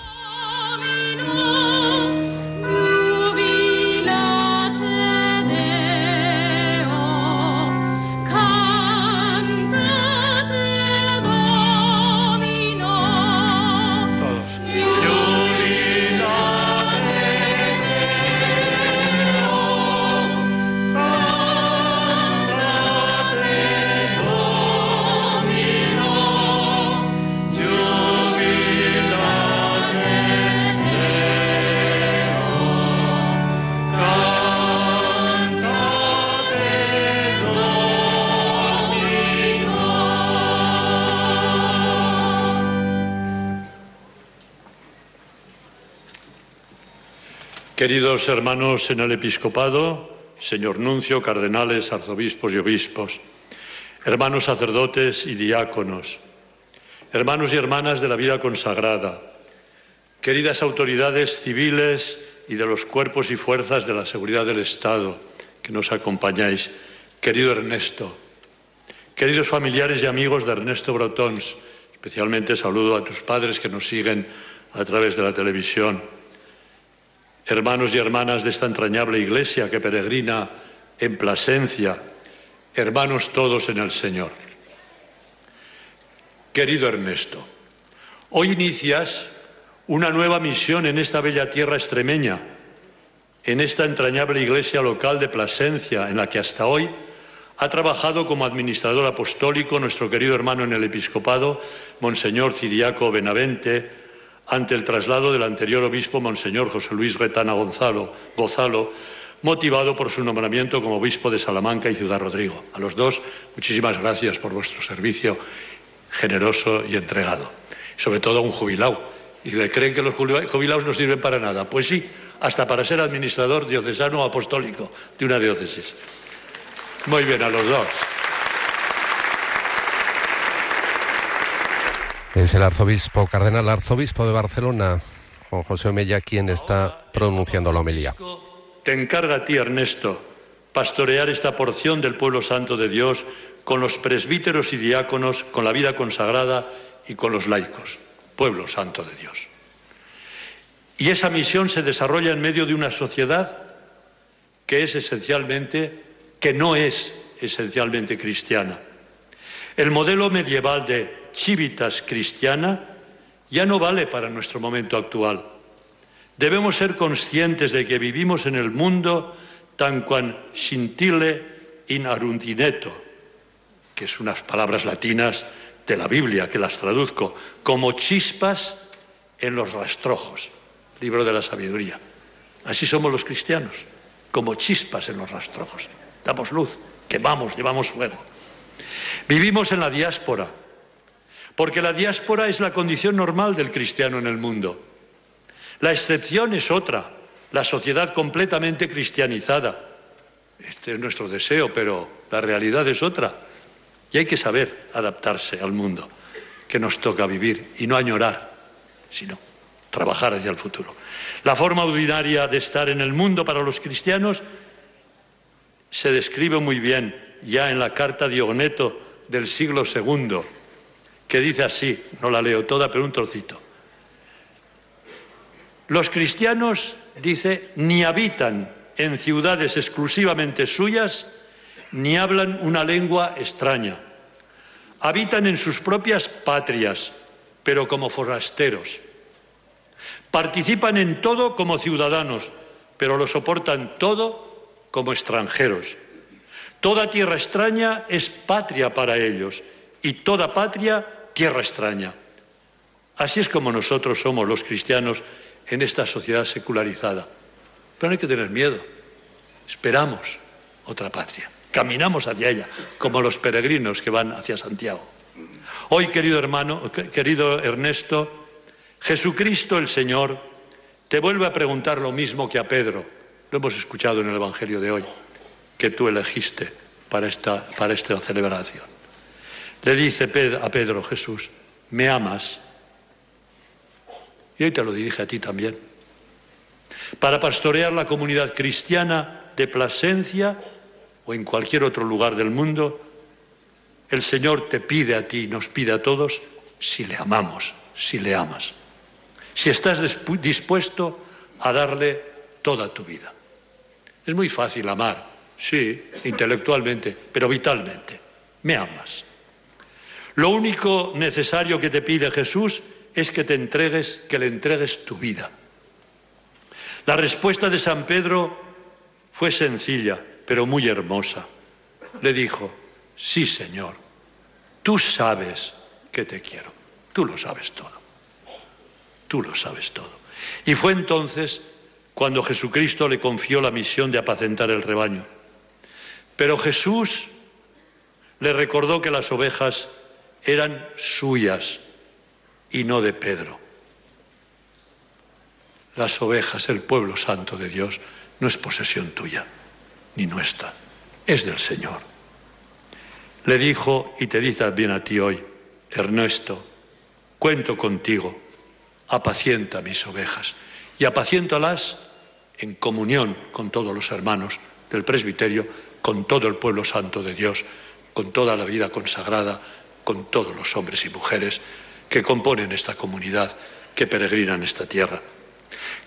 Queridos hermanos en el episcopado, señor nuncio, cardenales, arzobispos y obispos, hermanos sacerdotes y diáconos, hermanos y hermanas de la vida consagrada, queridas autoridades civiles y de los cuerpos y fuerzas de la seguridad del Estado que nos acompañáis, querido Ernesto, queridos familiares y amigos de Ernesto Brotons, especialmente saludo a tus padres que nos siguen a través de la televisión hermanos y hermanas de esta entrañable iglesia que peregrina en Plasencia, hermanos todos en el Señor. Querido Ernesto, hoy inicias una nueva misión en esta bella tierra extremeña, en esta entrañable iglesia local de Plasencia, en la que hasta hoy ha trabajado como administrador apostólico nuestro querido hermano en el episcopado, Monseñor Ciriaco Benavente, ante el traslado del anterior obispo Monseñor José Luis Retana Gonzalo, motivado por su nombramiento como obispo de Salamanca y Ciudad Rodrigo. A los dos, muchísimas gracias por vuestro servicio generoso y entregado. Sobre todo a un jubilado. Y le creen que los jubilados no sirven para nada. Pues sí, hasta para ser administrador diocesano o apostólico de una diócesis. Muy bien, a los dos. Es el arzobispo, cardenal arzobispo de Barcelona, Juan José Mella, quien está pronunciando la homilía. Te encarga a ti, Ernesto, pastorear esta porción del pueblo santo de Dios con los presbíteros y diáconos, con la vida consagrada y con los laicos, pueblo santo de Dios. Y esa misión se desarrolla en medio de una sociedad que es esencialmente, que no es esencialmente cristiana. El modelo medieval de civitas cristiana ya no vale para nuestro momento actual. Debemos ser conscientes de que vivimos en el mundo tan quan scintille in arundineto, que es unas palabras latinas de la Biblia que las traduzco, como chispas en los rastrojos, libro de la sabiduría. Así somos los cristianos, como chispas en los rastrojos. Damos luz, quemamos, llevamos fuego. Vivimos en la diáspora, porque la diáspora es la condición normal del cristiano en el mundo. La excepción es otra, la sociedad completamente cristianizada. Este es nuestro deseo, pero la realidad es otra. Y hay que saber adaptarse al mundo que nos toca vivir y no añorar, sino trabajar hacia el futuro. La forma ordinaria de estar en el mundo para los cristianos se describe muy bien ya en la carta Dioneto del siglo II que dice así, no la leo toda, pero un trocito. Los cristianos, dice, ni habitan en ciudades exclusivamente suyas, ni hablan una lengua extraña. Habitan en sus propias patrias, pero como forasteros. Participan en todo como ciudadanos, pero lo soportan todo como extranjeros. Toda tierra extraña es patria para ellos y toda patria tierra extraña. Así es como nosotros somos los cristianos en esta sociedad secularizada. Pero no hay que tener miedo. Esperamos otra patria. Caminamos hacia ella, como los peregrinos que van hacia Santiago. Hoy, querido hermano, querido Ernesto, Jesucristo el Señor te vuelve a preguntar lo mismo que a Pedro. Lo hemos escuchado en el Evangelio de hoy, que tú elegiste para esta, para esta celebración. Le dice a Pedro Jesús, ¿me amas? Y hoy te lo dirige a ti también. Para pastorear la comunidad cristiana de Plasencia o en cualquier otro lugar del mundo, el Señor te pide a ti, nos pide a todos, si le amamos, si le amas si estás dispuesto a darle toda tu vida. Es muy fácil amar, sí, intelectualmente, pero vitalmente. Me amas. Lo único necesario que te pide Jesús es que te entregues, que le entregues tu vida. La respuesta de San Pedro fue sencilla, pero muy hermosa. Le dijo, sí, Señor, tú sabes que te quiero, tú lo sabes todo. Tú lo sabes todo. Y fue entonces cuando Jesucristo le confió la misión de apacentar el rebaño. Pero Jesús le recordó que las ovejas eran suyas y no de Pedro. Las ovejas, el pueblo santo de Dios, no es posesión tuya ni nuestra, es del Señor. Le dijo y te dice también a ti hoy, Ernesto, cuento contigo apacienta mis ovejas y apaciéntalas en comunión con todos los hermanos del presbiterio, con todo el pueblo santo de Dios, con toda la vida consagrada, con todos los hombres y mujeres que componen esta comunidad, que peregrinan esta tierra.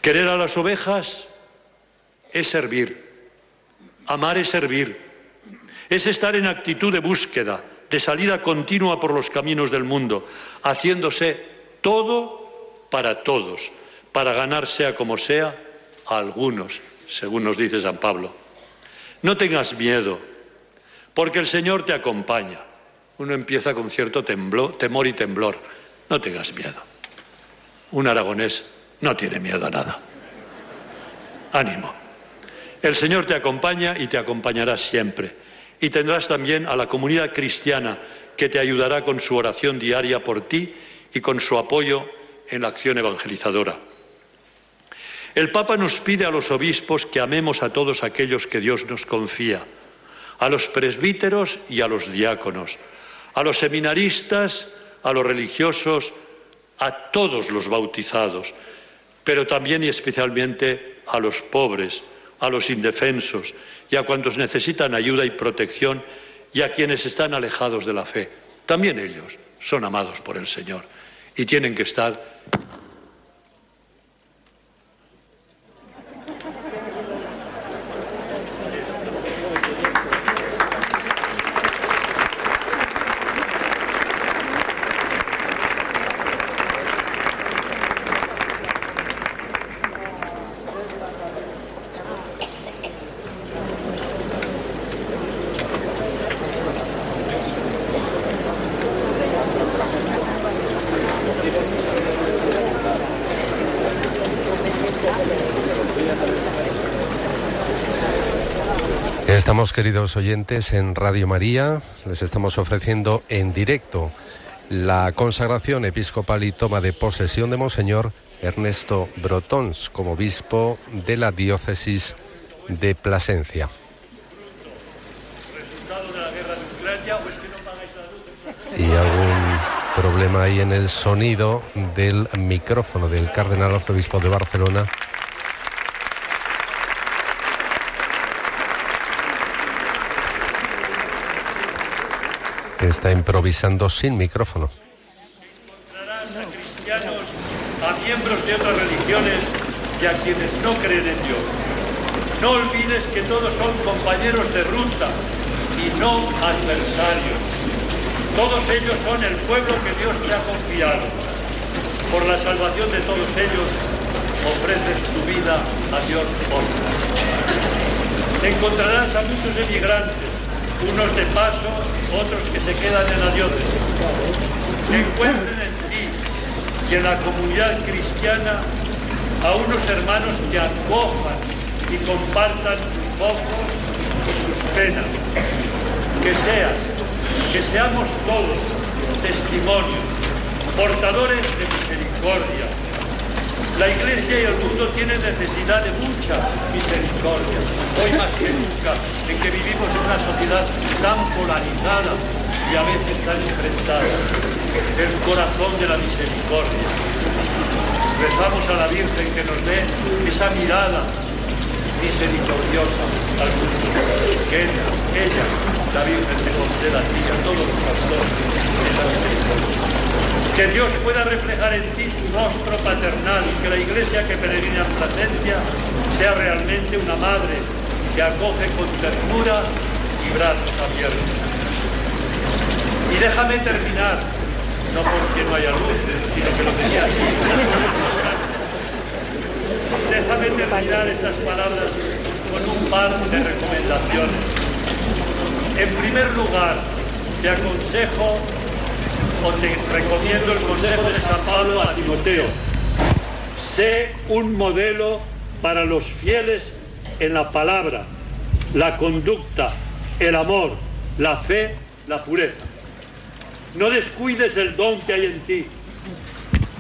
Querer a las ovejas es servir, amar es servir, es estar en actitud de búsqueda, de salida continua por los caminos del mundo, haciéndose todo para todos, para ganar sea como sea a algunos, según nos dice San Pablo. No tengas miedo, porque el Señor te acompaña. Uno empieza con cierto temor y temblor. No tengas miedo. Un aragonés no tiene miedo a nada. Ánimo. El Señor te acompaña y te acompañará siempre. Y tendrás también a la comunidad cristiana que te ayudará con su oración diaria por ti y con su apoyo en la acción evangelizadora. El Papa nos pide a los obispos que amemos a todos aquellos que Dios nos confía, a los presbíteros y a los diáconos, a los seminaristas, a los religiosos, a todos los bautizados, pero también y especialmente a los pobres, a los indefensos y a cuantos necesitan ayuda y protección y a quienes están alejados de la fe. También ellos son amados por el Señor y tienen que estar Queridos oyentes, en Radio María. Les estamos ofreciendo en directo la consagración episcopal y toma de posesión de Monseñor Ernesto Brotons como obispo de la diócesis de Plasencia. Y algún problema ahí en el sonido del micrófono del cardenal arzobispo de Barcelona. Está improvisando sin micrófono. Encontrarás a cristianos, a miembros de otras religiones y a quienes no creen en Dios. No olvides que todos son compañeros de ruta y no adversarios. Todos ellos son el pueblo que Dios te ha confiado. Por la salvación de todos ellos, ofreces tu vida a Dios por Encontrarás a muchos emigrantes unos de paso, otros que se quedan en la diócesis. Que encuentren en ti y en la comunidad cristiana a unos hermanos que acojan y compartan sus gozos y sus penas. Que seas, que seamos todos testimonios, portadores de misericordia. La Iglesia y el mundo tienen necesidad de mucha misericordia, hoy más que nunca, en que vivimos en una sociedad tan polarizada y a veces tan enfrentada. El corazón de la misericordia. Rezamos a la Virgen que nos dé esa mirada misericordiosa al mundo. Que ella, ella, la Virgen, te conceda a a todos los pastores esa misericordia. Que Dios pueda reflejar en ti su rostro paternal, que la iglesia que peregrina en Plasencia sea realmente una madre que acoge con ternura y brazos abiertos. Y déjame terminar, no porque no haya luz, sino que lo tenía así. Déjame terminar estas palabras con un par de recomendaciones. En primer lugar, te aconsejo recomiendo el consejo de San Pablo a Timoteo. Sé un modelo para los fieles en la palabra, la conducta, el amor, la fe, la pureza. No descuides el don que hay en ti.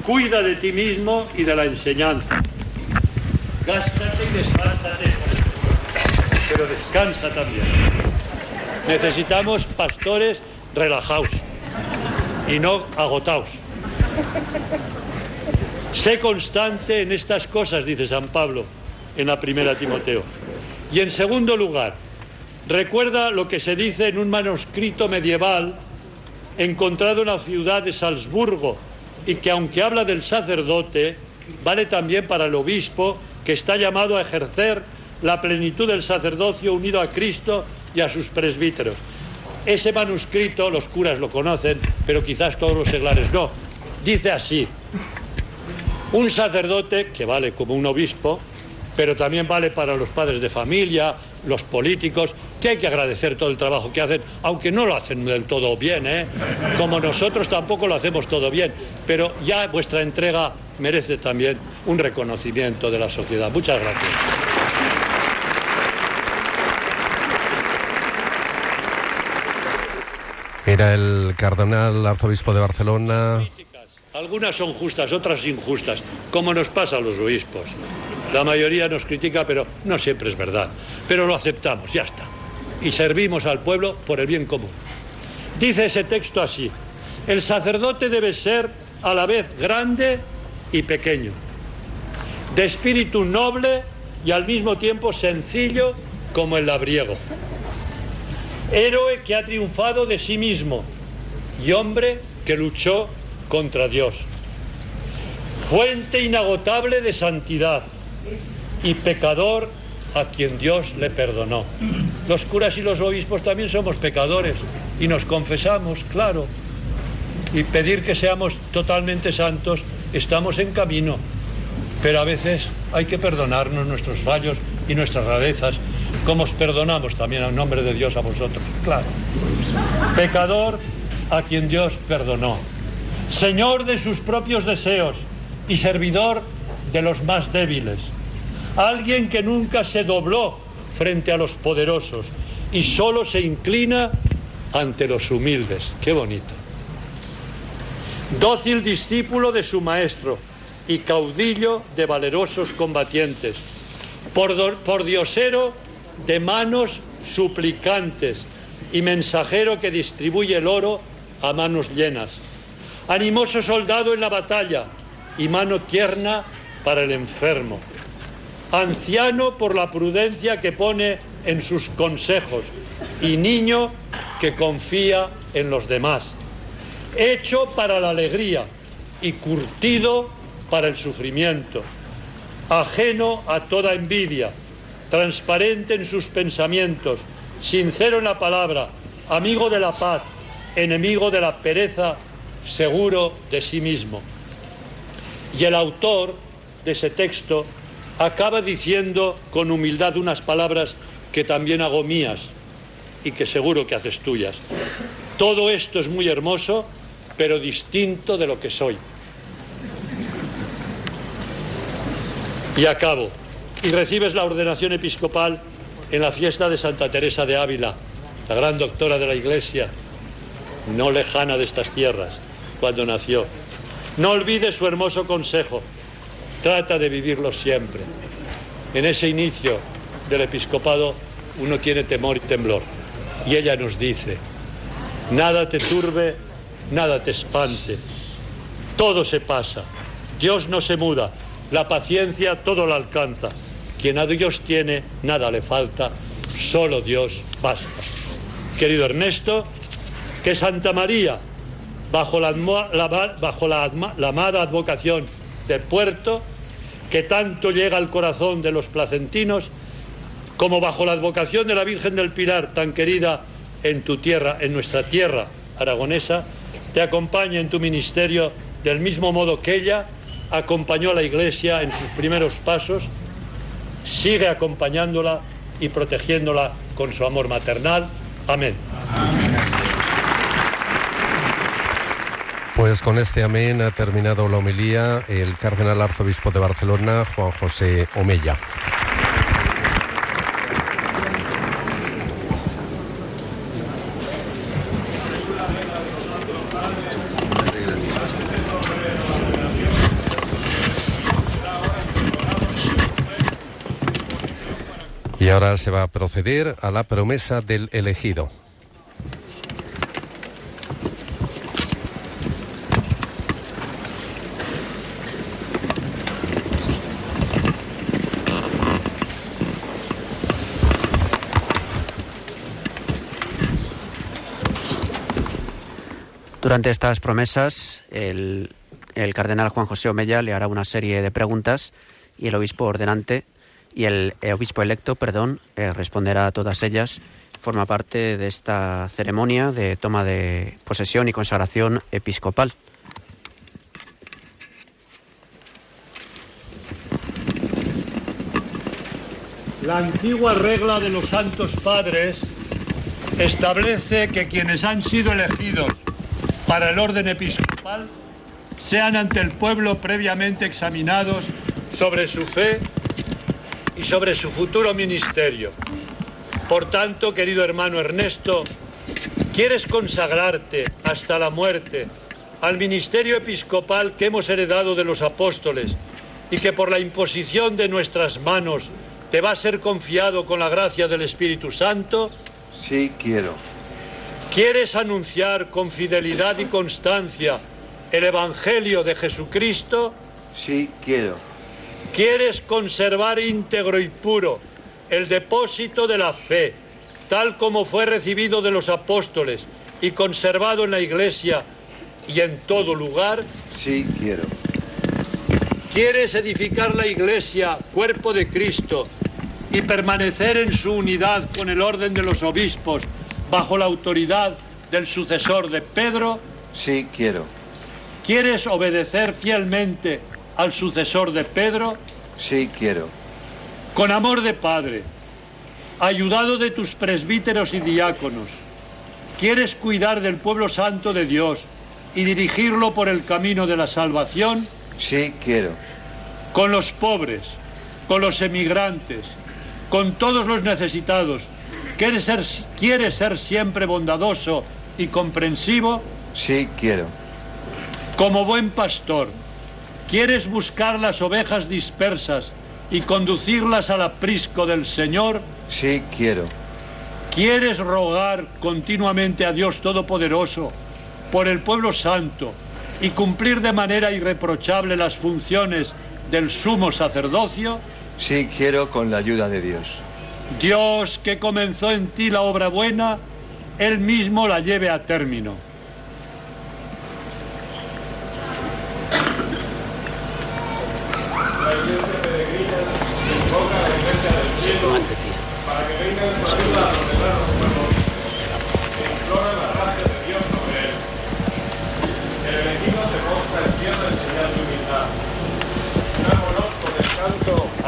Cuida de ti mismo y de la enseñanza. Gástate y desgástate pero descansa también. Necesitamos pastores relajados y no agotados. Sé constante en estas cosas, dice San Pablo en la primera Timoteo. Y en segundo lugar, recuerda lo que se dice en un manuscrito medieval encontrado en la ciudad de Salzburgo y que aunque habla del sacerdote, vale también para el obispo que está llamado a ejercer la plenitud del sacerdocio unido a Cristo y a sus presbíteros. Ese manuscrito los curas lo conocen, pero quizás todos los seglares no. Dice así, un sacerdote, que vale como un obispo, pero también vale para los padres de familia, los políticos, que hay que agradecer todo el trabajo que hacen, aunque no lo hacen del todo bien, ¿eh? como nosotros tampoco lo hacemos todo bien, pero ya vuestra entrega merece también un reconocimiento de la sociedad. Muchas gracias. Era el cardenal arzobispo de Barcelona. Algunas son justas, otras injustas, como nos pasa a los obispos. La mayoría nos critica, pero no siempre es verdad. Pero lo aceptamos, ya está. Y servimos al pueblo por el bien común. Dice ese texto así, el sacerdote debe ser a la vez grande y pequeño, de espíritu noble y al mismo tiempo sencillo como el labriego héroe que ha triunfado de sí mismo y hombre que luchó contra Dios. Fuente inagotable de santidad y pecador a quien Dios le perdonó. Los curas y los obispos también somos pecadores y nos confesamos, claro. Y pedir que seamos totalmente santos, estamos en camino. Pero a veces hay que perdonarnos nuestros fallos y nuestras rarezas como os perdonamos también en nombre de Dios a vosotros. Claro. Pecador a quien Dios perdonó. Señor de sus propios deseos y servidor de los más débiles. Alguien que nunca se dobló frente a los poderosos y solo se inclina ante los humildes. Qué bonito. Dócil discípulo de su maestro y caudillo de valerosos combatientes. Por, por diosero de manos suplicantes y mensajero que distribuye el oro a manos llenas. Animoso soldado en la batalla y mano tierna para el enfermo. Anciano por la prudencia que pone en sus consejos y niño que confía en los demás. Hecho para la alegría y curtido para el sufrimiento. Ajeno a toda envidia transparente en sus pensamientos, sincero en la palabra, amigo de la paz, enemigo de la pereza, seguro de sí mismo. Y el autor de ese texto acaba diciendo con humildad unas palabras que también hago mías. y que seguro que haces tuyas. Todo esto es muy hermoso, pero distinto de lo que soy. Y acabo. Y recibes la ordenación episcopal en la fiesta de Santa Teresa de Ávila, la gran doctora de la Iglesia, no lejana de estas tierras, cuando nació. No olvides su hermoso consejo. Trata de vivirlo siempre. En ese inicio del episcopado uno tiene temor y temblor. Y ella nos dice, nada te turbe, nada te espante. Todo se pasa. Dios no se muda. La paciencia todo la alcanza. Quien a Dios tiene, nada le falta. Solo Dios basta. Querido Ernesto, que Santa María, bajo la, la, amada advocación del puerto, que tanto llega al corazón de los placentinos, como bajo la advocación de la Virgen del Pilar, tan querida en tu tierra, en nuestra tierra aragonesa, te acompaña en tu ministerio del mismo modo que ella acompañó a la Iglesia en sus primeros pasos, sigue acompañándola y protegiéndola con su amor maternal. Amén. Pues con este amén ha terminado la homilía el cardenal arzobispo de Barcelona, Juan José Omella. Y se va a proceder a la promesa del elegido. Durante estas promesas, el, cardenal Juan José Omella le hará una serie de preguntas y el obispo ordenante y el, obispo electo, perdón, eh, responderá a todas ellas. Forma parte de esta ceremonia de toma de posesión y consagración episcopal. La antigua regla de los santos padres establece que quienes han sido elegidos para el orden episcopal sean ante el pueblo previamente examinados sobre su fe y sobre su futuro ministerio. Por tanto, querido hermano Ernesto, ¿quieres consagrarte hasta la muerte al ministerio episcopal que hemos heredado de los apóstoles y que por la imposición de nuestras manos te va a ser confiado con la gracia del Espíritu Santo? Sí, quiero. ¿Quieres anunciar con fidelidad y constancia el Evangelio de Jesucristo? Sí, quiero. ¿Quieres conservar íntegro y puro el depósito de la fe, tal como fue recibido de los apóstoles y conservado en la iglesia y en todo lugar? Sí, quiero. ¿Quieres edificar la iglesia, cuerpo de Cristo, y permanecer en su unidad con el orden de los obispos? bajo la autoridad del sucesor de Pedro? Sí, quiero. ¿Quieres obedecer fielmente al sucesor de Pedro? Sí, quiero. Con amor de Padre, ayudado de tus presbíteros y diáconos, ¿quieres cuidar del pueblo santo de Dios y dirigirlo por el camino de la salvación? Sí, quiero. Con los pobres, con los emigrantes, con todos los necesitados, ¿Quieres ser, ser siempre bondadoso y comprensivo? Sí, quiero. Como buen pastor, ¿quieres buscar las ovejas dispersas y conducirlas al aprisco del Señor? Sí, quiero. ¿Quieres rogar continuamente a Dios Todopoderoso por el pueblo santo y cumplir de manera irreprochable las funciones del sumo sacerdocio? Sí, quiero con la ayuda de Dios. Dios que comenzó en ti la obra buena, Él mismo la lleve a término.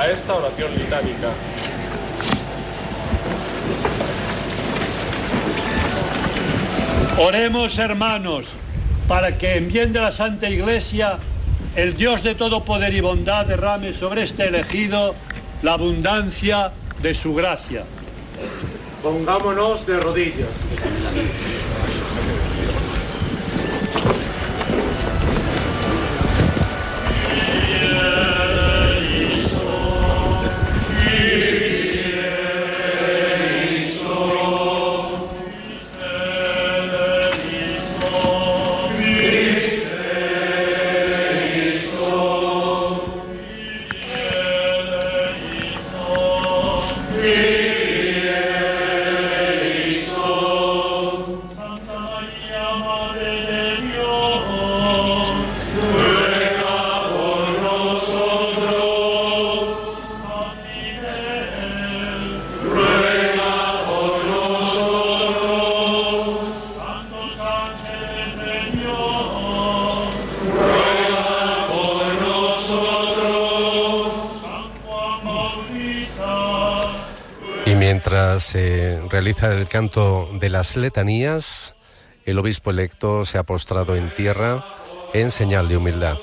A esta oración litánica. Oremos, hermanos, para que en bien de la Santa Iglesia, el Dios de todo poder y bondad derrame sobre este elegido la abundancia de su gracia. Pongámonos de rodillas. Realiza el canto de las letanías, el obispo electo se ha postrado en tierra en señal de humildad.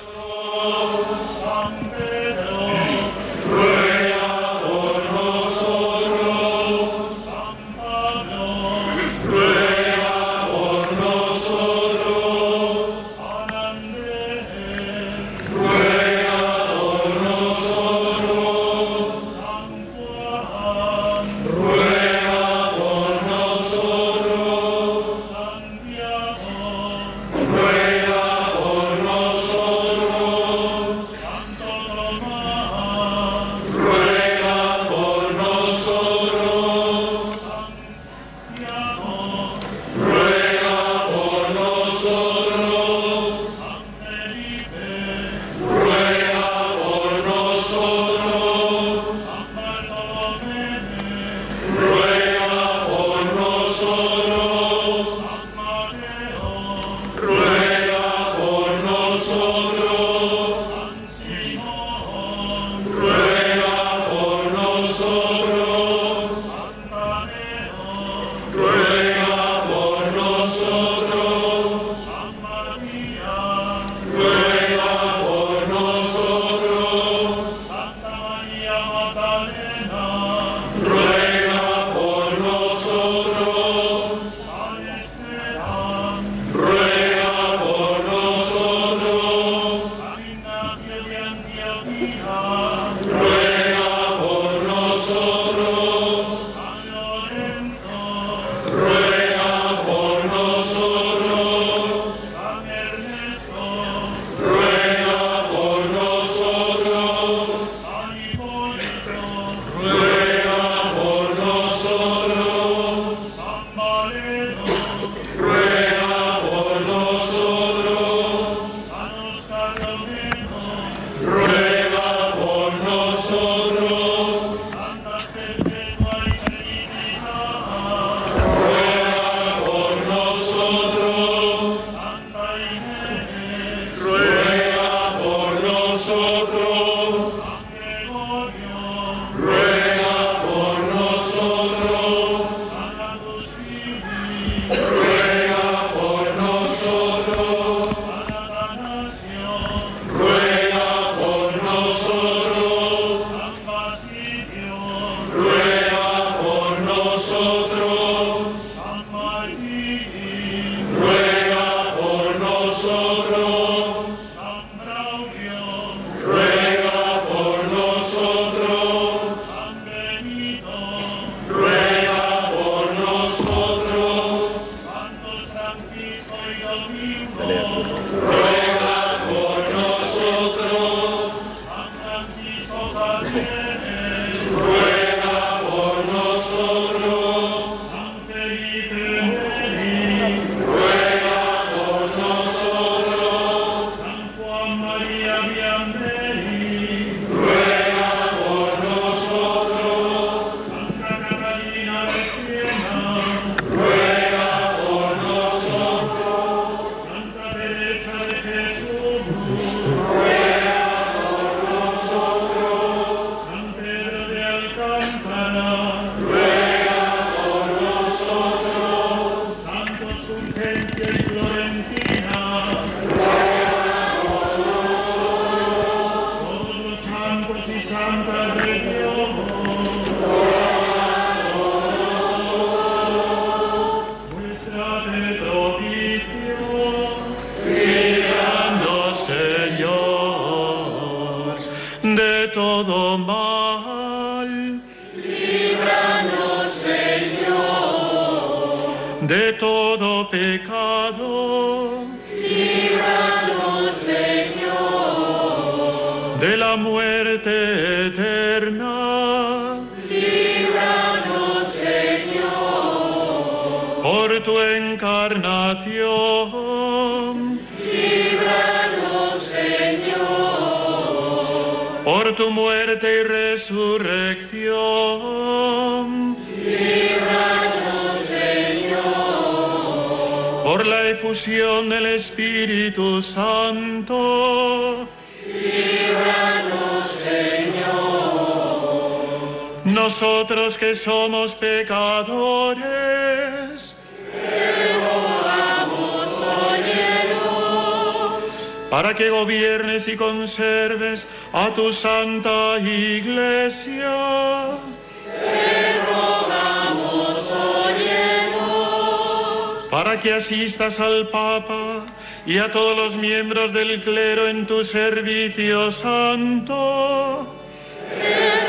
Al Papa y a todos los miembros del clero en tu servicio santo.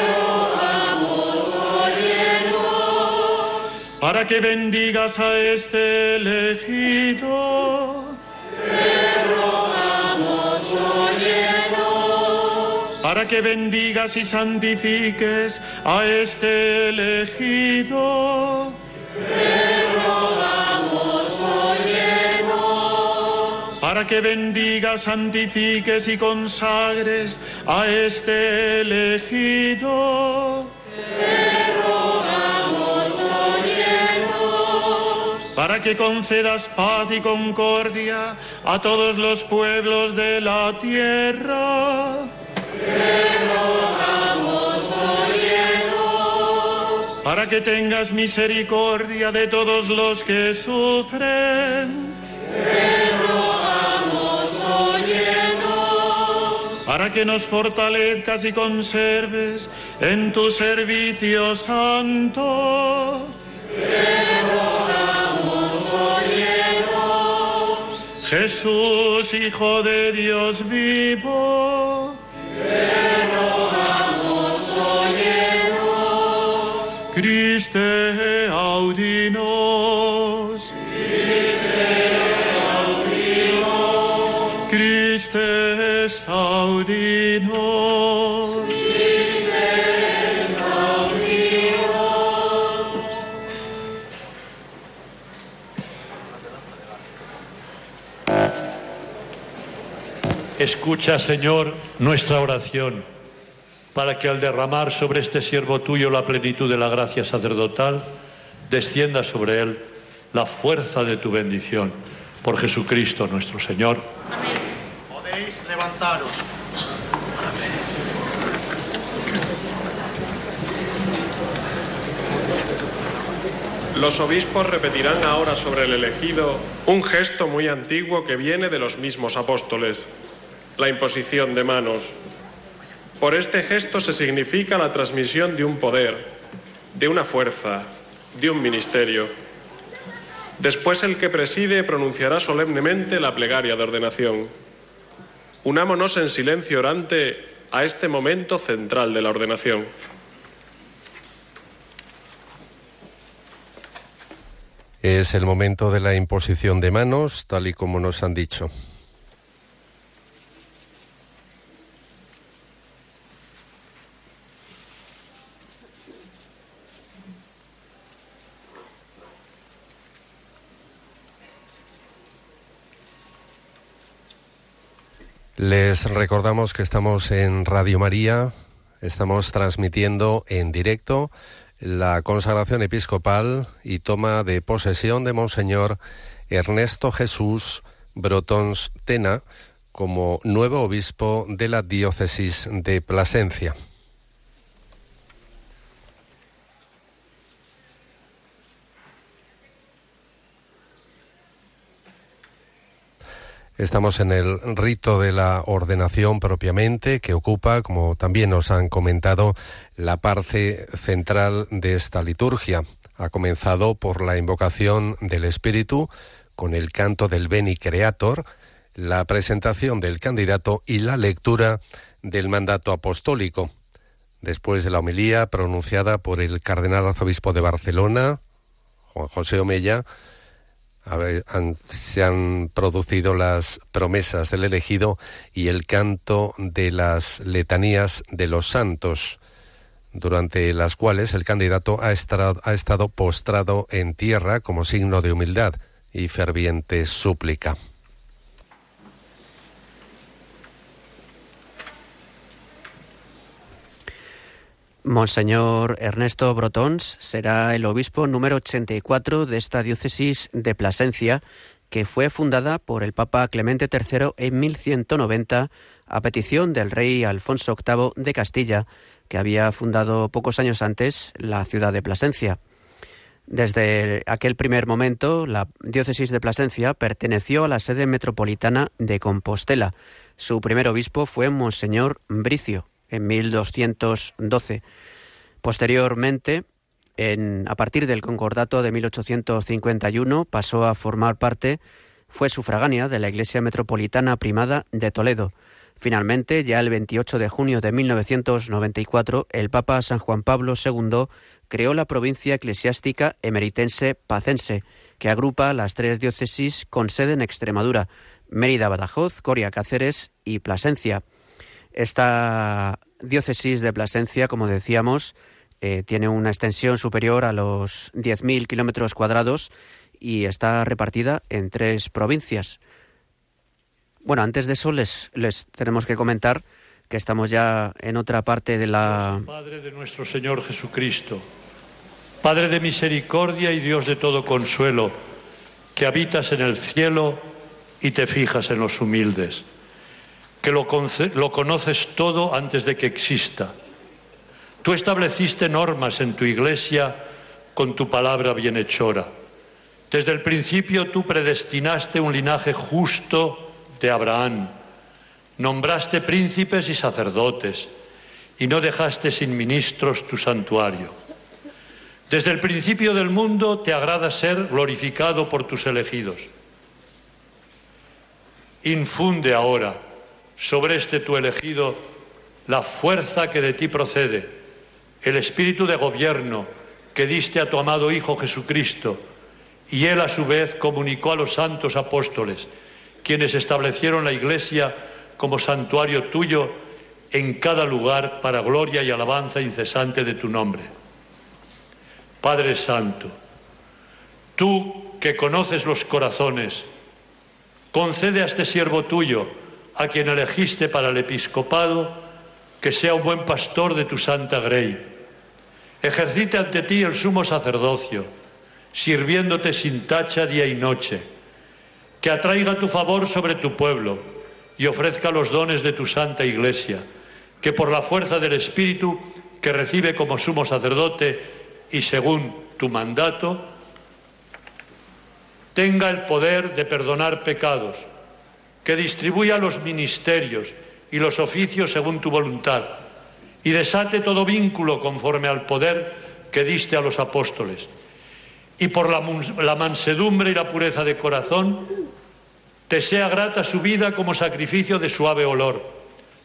Rogamos. Para que bendigas a este elegido. Te rogamos. Para que bendigas y santifiques a este elegido. Que bendigas, santifiques y consagres a este elegido. Te rogamos. Para que concedas paz y concordia a todos los pueblos de la tierra. Te rogamos. Para que tengas misericordia de todos los que sufren. Te Para que nos fortalezcas y conserves en tu servicio santo. Óyenos. Jesús, Hijo de Dios vivo. Te rogamos, óyenos. Christe audinos. Christe. Escucha, Señor, nuestra oración, para que al derramar sobre este siervo tuyo la plenitud de la gracia sacerdotal, descienda sobre él la fuerza de tu bendición. Por Jesucristo nuestro Señor. Levantaros. Los obispos repetirán ahora sobre el elegido un gesto muy antiguo que viene de los mismos apóstoles, la imposición de manos. Por este gesto se significa la transmisión de un poder, de una fuerza, de un ministerio. Después el que preside pronunciará solemnemente la plegaria de ordenación. Unámonos en silencio orante a este momento central de la ordenación. Es el momento de la imposición de manos, tal y como nos han dicho. Les recordamos que estamos en Radio María, estamos transmitiendo en directo la consagración episcopal y toma de posesión de Monseñor Ernesto Jesús Brotons Tena como nuevo obispo de la diócesis de Plasencia. Estamos en el rito de la ordenación propiamente, que ocupa, como también nos han comentado, la parte central de esta liturgia. Ha comenzado por la invocación del Espíritu, con el canto del Beni Creator, la presentación del candidato y la lectura del mandato apostólico. Después de la homilía pronunciada por el cardenal arzobispo de Barcelona, Juan José Omella, se han producido las promesas del elegido y el canto de las letanías de los santos, durante las cuales el candidato ha estado postrado en tierra como signo de humildad y ferviente súplica. Monseñor Ernesto Brotons será el obispo número 84 de esta diócesis de Plasencia, que fue fundada por el Papa Clemente III en 1190 a petición del rey Alfonso VIII de Castilla, que había fundado pocos años antes la ciudad de Plasencia. Desde aquel primer momento, la diócesis de Plasencia perteneció a la sede metropolitana de Compostela. Su primer obispo fue Monseñor Bricio en 1212. Posteriormente, a partir del Concordato de 1851, pasó a formar parte, fue sufragánea de la Iglesia Metropolitana Primada de Toledo. Finalmente, ya el 28 de junio de 1994, el Papa San Juan Pablo II creó la provincia eclesiástica emeritense pacense, que agrupa las tres diócesis con sede en Extremadura, Mérida, Badajoz, Coria, Cáceres y Plasencia. Esta diócesis de Plasencia, como decíamos, eh, tiene una extensión superior a los 10.000 kilómetros cuadrados y está repartida en tres provincias. Bueno, antes de eso les, les tenemos que comentar que estamos ya en otra parte de la... Padre de nuestro Señor Jesucristo, Padre de misericordia y Dios de todo consuelo, que habitas en el cielo y te fijas en los humildes que lo, conoces todo antes de que exista. Tú estableciste normas en tu iglesia con tu palabra bienhechora. Desde el principio tú predestinaste un linaje justo de Abraham. Nombraste príncipes y sacerdotes y no dejaste sin ministros tu santuario. Desde el principio del mundo te agrada ser glorificado por tus elegidos. Infunde ahora sobre este tu elegido la fuerza que de ti procede, el espíritu de gobierno que diste a tu amado Hijo Jesucristo, y él a su vez comunicó a los santos apóstoles, quienes establecieron la Iglesia como santuario tuyo en cada lugar para gloria y alabanza incesante de tu nombre. Padre Santo, tú que conoces los corazones, concede a este siervo tuyo, a quien elegiste para el episcopado, que sea un buen pastor de tu santa grey. Ejercite ante ti el sumo sacerdocio, sirviéndote sin tacha día y noche. Que atraiga tu favor sobre tu pueblo y ofrezca los dones de tu santa iglesia, que por la fuerza del Espíritu que recibe como sumo sacerdote y según tu mandato, tenga el poder de perdonar pecados que distribuya los ministerios y los oficios según tu voluntad, y desate todo vínculo conforme al poder que diste a los apóstoles. Y por la, mansedumbre y la pureza de corazón, te sea grata su vida como sacrificio de suave olor,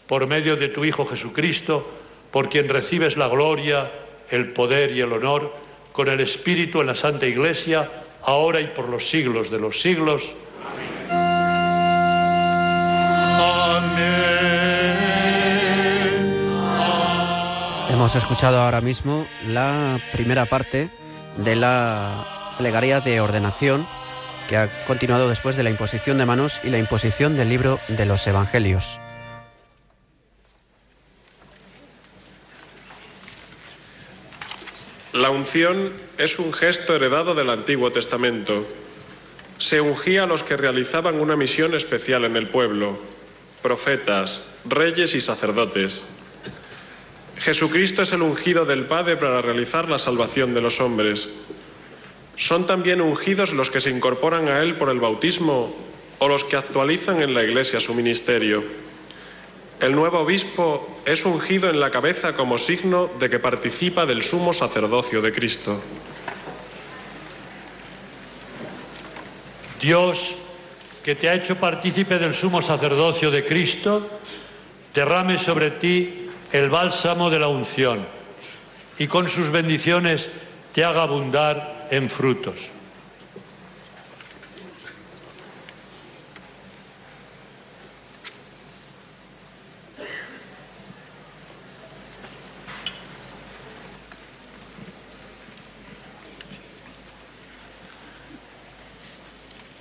por medio de tu Hijo Jesucristo, por quien recibes la gloria, el poder y el honor, con el Espíritu en la Santa Iglesia, ahora y por los siglos de los siglos. Hemos escuchado ahora mismo la primera parte de la plegaria de ordenación que ha continuado después de la imposición de manos y la imposición del libro de los Evangelios. La unción es un gesto heredado del Antiguo Testamento. Se ungía a los que realizaban una misión especial en el pueblo, profetas, reyes y sacerdotes. Jesucristo es el ungido del Padre para realizar la salvación de los hombres. Son también ungidos los que se incorporan a Él por el bautismo o los que actualizan en la Iglesia su ministerio. El nuevo obispo es ungido en la cabeza como signo de que participa del sumo sacerdocio de Cristo. Dios, que te ha hecho partícipe del sumo sacerdocio de Cristo, derrame sobre ti el bálsamo de la unción y con sus bendiciones te haga abundar en frutos.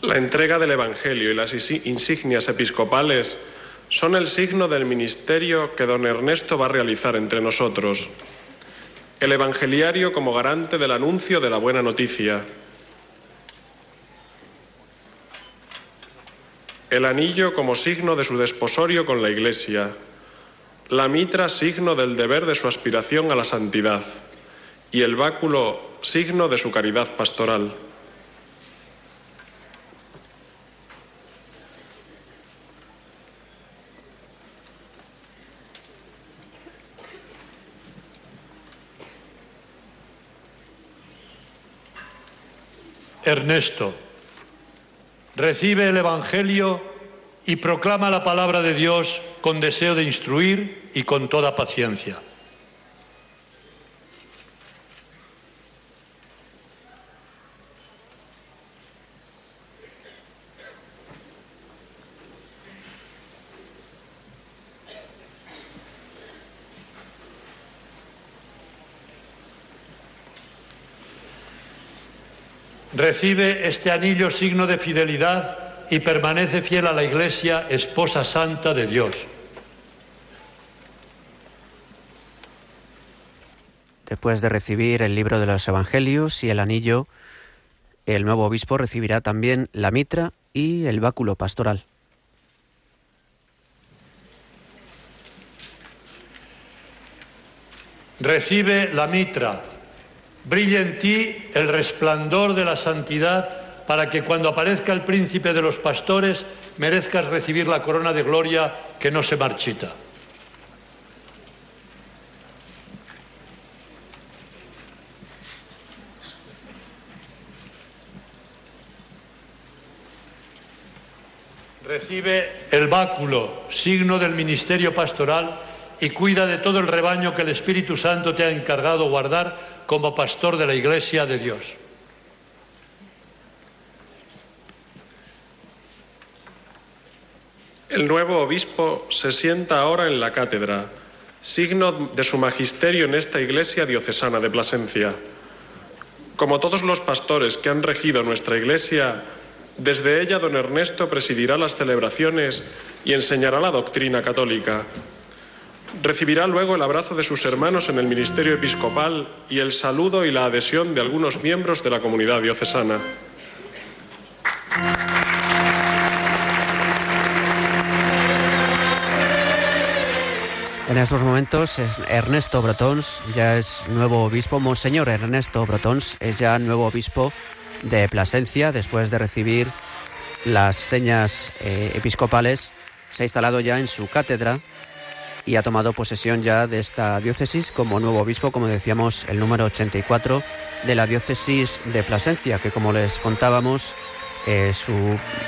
La entrega del Evangelio y las insignias episcopales son el signo del ministerio que don Ernesto va a realizar entre nosotros. El Evangeliario como garante del anuncio de la buena noticia. El anillo como signo de su desposorio con la Iglesia. La mitra signo del deber de su aspiración a la santidad. Y el báculo signo de su caridad pastoral. Ernesto, recibe el Evangelio y proclama la palabra de Dios con deseo de instruir y con toda paciencia. Recibe este anillo signo de fidelidad y permanece fiel a la Iglesia, esposa santa de Dios. Después de recibir el libro de los Evangelios y el anillo, el nuevo obispo recibirá también la mitra y el báculo pastoral. Recibe la mitra, brille en ti el resplandor de la santidad para que cuando aparezca el príncipe de los pastores merezcas recibir la corona de gloria que no se marchita. Recibe el báculo, signo del ministerio pastoral, y cuida de todo el rebaño que el Espíritu Santo te ha encargado guardar como pastor de la Iglesia de Dios. El nuevo obispo se sienta ahora en la cátedra, signo de su magisterio en esta iglesia diocesana de Plasencia. Como todos los pastores que han regido nuestra iglesia, desde ella don Ernesto presidirá las celebraciones y enseñará la doctrina católica. Recibirá luego el abrazo de sus hermanos en el ministerio episcopal y el saludo y la adhesión de algunos miembros de la comunidad diocesana. En estos momentos Ernesto Brotons ya es nuevo obispo, Monseñor Ernesto Brotons es ya nuevo obispo de Plasencia después de recibir las señas eh, episcopales. Se ha instalado ya en su cátedra y ha tomado posesión ya de esta diócesis como nuevo obispo, como decíamos, el número 84 de la diócesis de Plasencia, que como les contábamos, eh,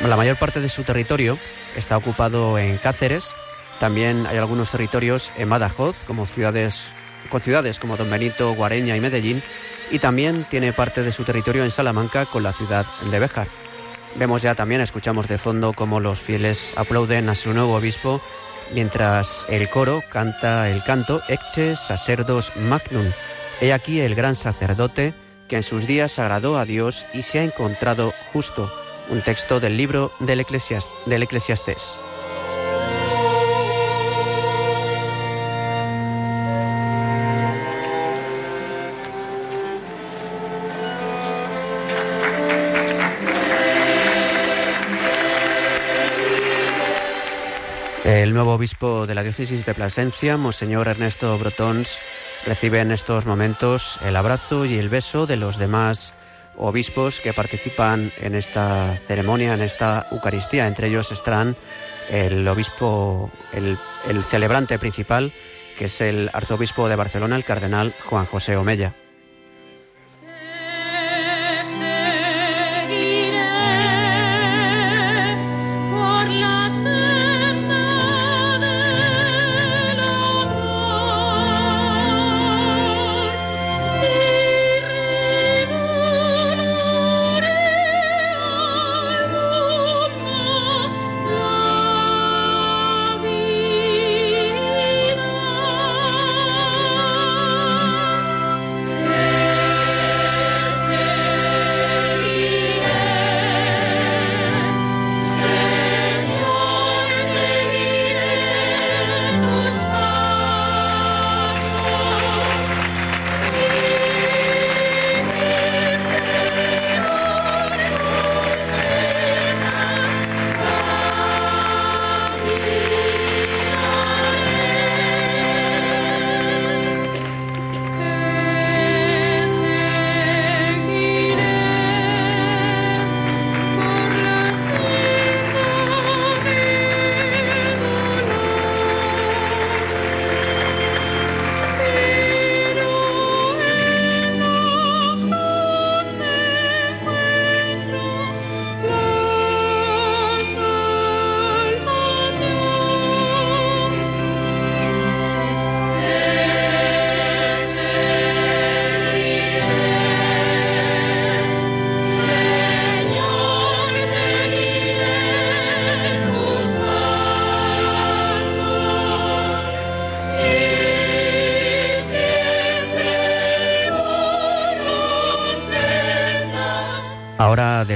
la mayor parte de su territorio está ocupado en Cáceres también hay algunos territorios en Badajoz, como ciudades, con ciudades como Don Benito, Guareña y Medellín, y también tiene parte de su territorio en Salamanca con la ciudad de Béjar. Vemos ya también, escuchamos de fondo cómo los fieles aplauden a su nuevo obispo, mientras el coro canta el canto Ecce Sacerdos Magnum. He aquí el gran sacerdote que en sus días agradó a Dios y se ha encontrado justo. Un texto del libro del, del El nuevo obispo de la diócesis de Plasencia, Monseñor Ernesto Brotons, recibe en estos momentos el abrazo y el beso de los demás obispos que participan en esta ceremonia, en esta Eucaristía. Entre ellos estarán el obispo, el, el celebrante principal, que es el arzobispo de Barcelona, el cardenal Juan José Omella.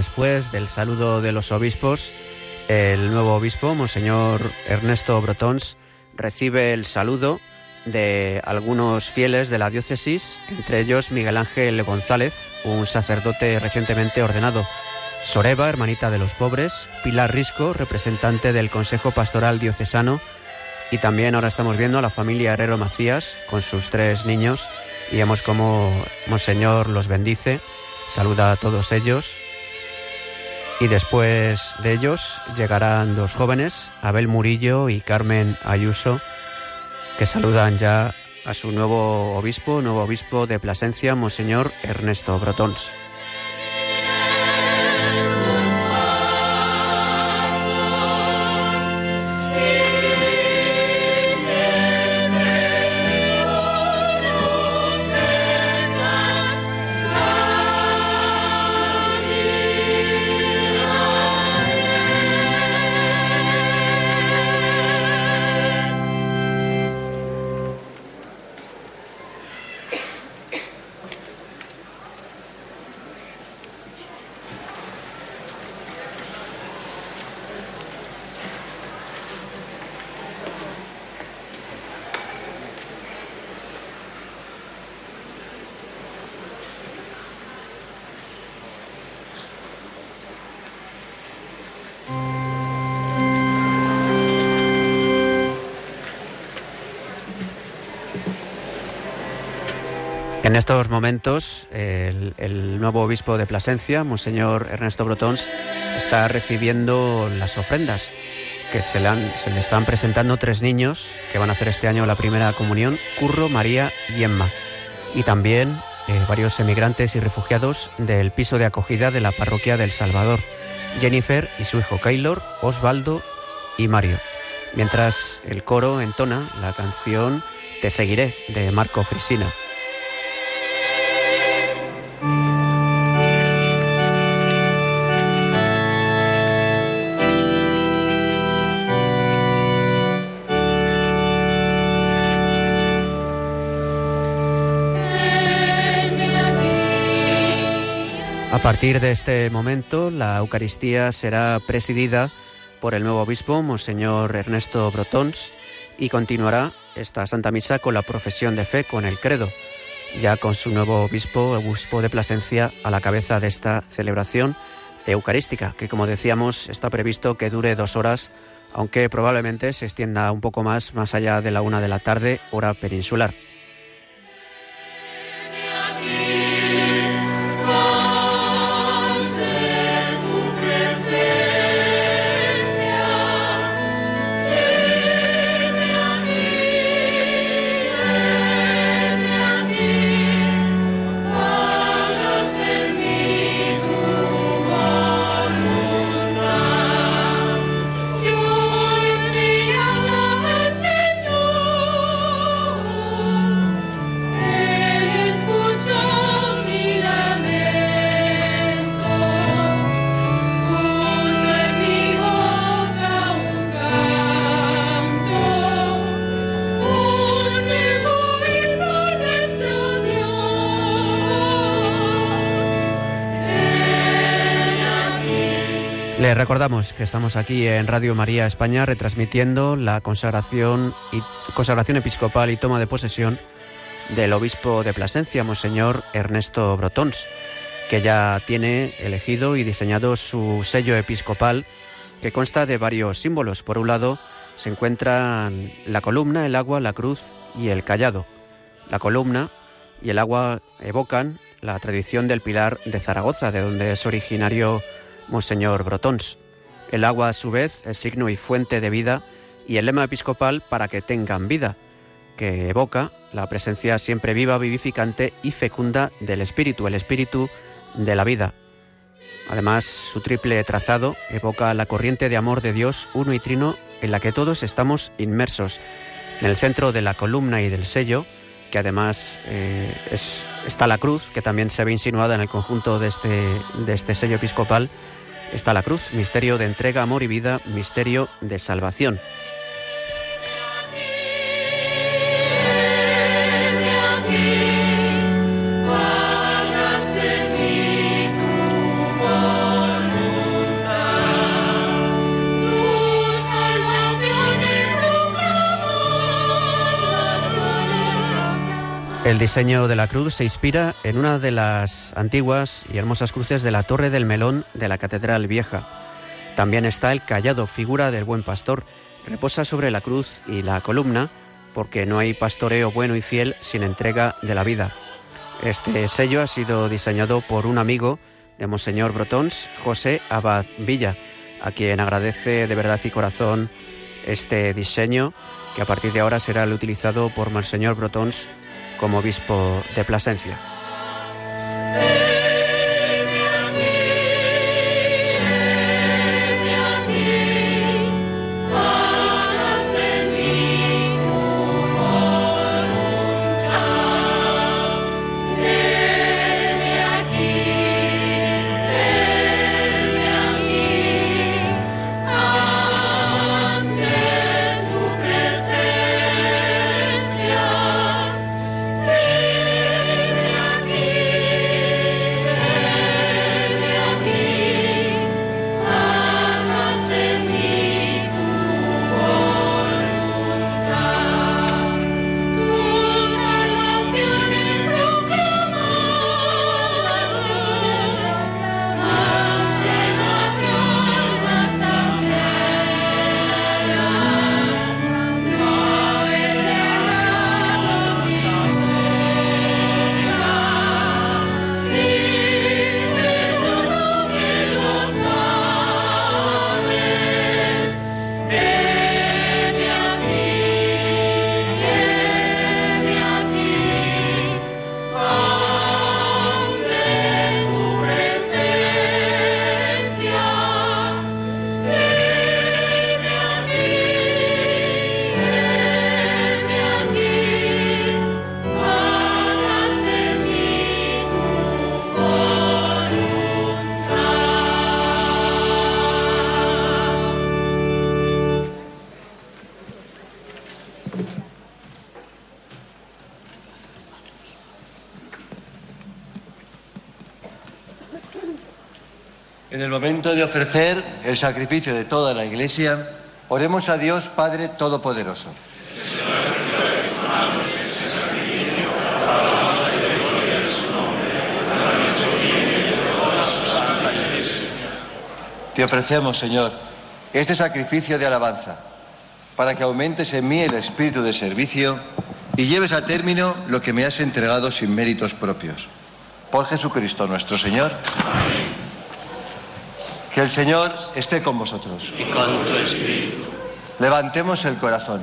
Después del saludo de los obispos, el nuevo obispo, Monseñor Ernesto Brotons, recibe el saludo de algunos fieles de la diócesis, entre ellos Miguel Ángel González, un sacerdote recientemente ordenado, Soreba, hermanita de los pobres, Pilar Risco, representante del Consejo Pastoral Diocesano, y también ahora estamos viendo a la familia Herrero Macías con sus tres niños, y vemos cómo Monseñor los bendice Saluda a todos ellos y después de ellos llegarán dos jóvenes, Abel Murillo y Carmen Ayuso, que saludan ya a su nuevo obispo, nuevo obispo de Plasencia, Monseñor Ernesto Brotons. Estos momentos, el, nuevo obispo de Plasencia, Monseñor Ernesto Brotons, está recibiendo las ofrendas que se le, están presentando tres niños que van a hacer este año la primera comunión, Curro, María y Emma. Y también eh, varios emigrantes y refugiados del piso de acogida de la parroquia del Salvador, Jennifer y su hijo Keylor, Osvaldo y Mario. Mientras el coro entona la canción Te seguiré de Marco Frisina. A partir de este momento, la Eucaristía será presidida por el nuevo obispo, Monseñor Ernesto Brotons, y continuará esta Santa Misa con la profesión de fe, con el credo, ya con su nuevo obispo, obispo de Plasencia, a la cabeza de esta celebración eucarística, que como decíamos está previsto que dure dos horas, aunque probablemente se extienda un poco más, más allá de la una de la tarde, hora peninsular. Que estamos aquí en Radio María España retransmitiendo la consagración, y, consagración episcopal y toma de posesión del obispo de Plasencia, Monseñor Ernesto Brotons, que ya tiene elegido y diseñado su sello episcopal que consta de varios símbolos. Por un lado se encuentran la columna, el agua, la cruz y el callado. La columna y el agua evocan la tradición del Pilar de Zaragoza, de donde es originario Monseñor Brotons. El agua, a su vez, es signo y fuente de vida y el lema episcopal para que tengan vida, que evoca la presencia siempre viva, vivificante y fecunda del Espíritu, el Espíritu de la vida. Además, su triple trazado evoca la corriente de amor de Dios uno y trino en la que todos estamos inmersos. En el centro de la columna y del sello, que además eh, está la cruz, que también se ve insinuada en el conjunto de este, de este sello episcopal, está la cruz, misterio de entrega, amor y vida, misterio de salvación. El diseño de la cruz se inspira en una de las antiguas y hermosas cruces de la Torre del Melón de la Catedral Vieja. También está el callado, figura del buen pastor. Reposa sobre la cruz y la columna, porque no hay pastoreo bueno y fiel sin entrega de la vida. Este sello ha sido diseñado por un amigo de Monseñor Brotons, José Abad Villa, a quien agradece de verdad y corazón este diseño que a partir de ahora será el utilizado por Monseñor Brotons como obispo de Plasencia. El sacrificio de toda la Iglesia, oremos a Dios Padre Todopoderoso. Te ofrecemos, Señor, este sacrificio de alabanza, para que aumentes en mí el espíritu de servicio y lleves a término lo que me has entregado sin méritos propios. Por Jesucristo nuestro Señor. Que el Señor esté con vosotros. Y con tu espíritu. Levantemos el corazón.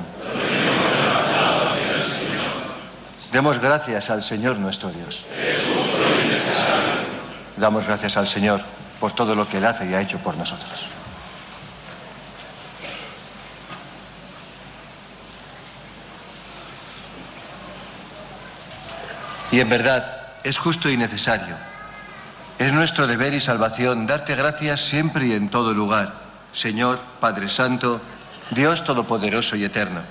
Demos gracias al Señor nuestro Dios. Damos gracias al Señor por todo lo que Él hace y ha hecho por nosotros. Y en verdad es justo y necesario. Es nuestro deber y salvación darte gracias siempre y en todo lugar, Señor, Padre Santo, Dios Todopoderoso y Eterno,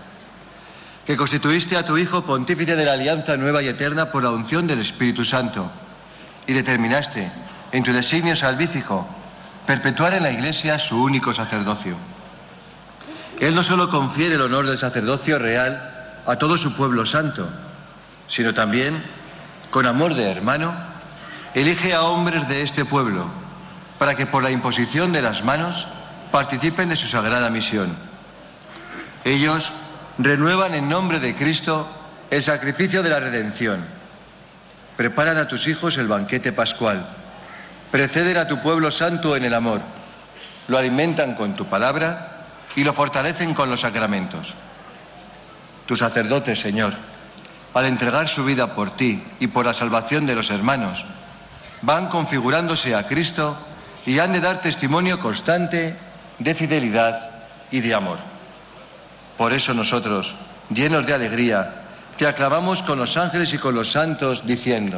que constituiste a tu Hijo pontífice de la alianza nueva y eterna por la unción del Espíritu Santo y determinaste en tu designio salvífico perpetuar en la Iglesia su único sacerdocio. Él no solo confiere el honor del sacerdocio real a todo su pueblo santo, sino también, con amor de hermano, elige a hombres de este pueblo para que por la imposición de las manos participen de su sagrada misión. Ellos renuevan en nombre de Cristo el sacrificio de la redención. Preparan a tus hijos el banquete pascual. Preceden a tu pueblo santo en el amor. Lo alimentan con tu palabra y lo fortalecen con los sacramentos. Tus sacerdotes, Señor, al entregar su vida por ti y por la salvación de los hermanos, van configurándose a Cristo y han de dar testimonio constante de fidelidad y de amor. Por eso nosotros, llenos de alegría, te aclamamos con los ángeles y con los santos, diciendo,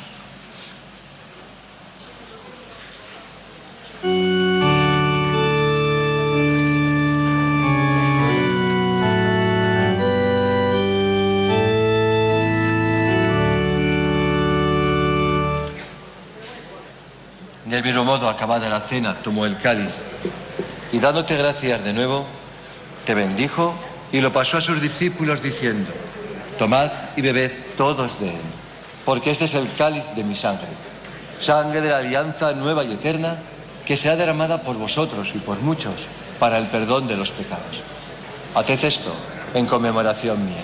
Mismo modo, acabada la cena, tomó el cáliz y dándote gracias de nuevo, te bendijo y lo pasó a sus discípulos diciendo, tomad y bebed todos de él, porque este es el cáliz de mi sangre, sangre de la alianza nueva y eterna que será derramada por vosotros y por muchos para el perdón de los pecados. Haced esto en conmemoración mía.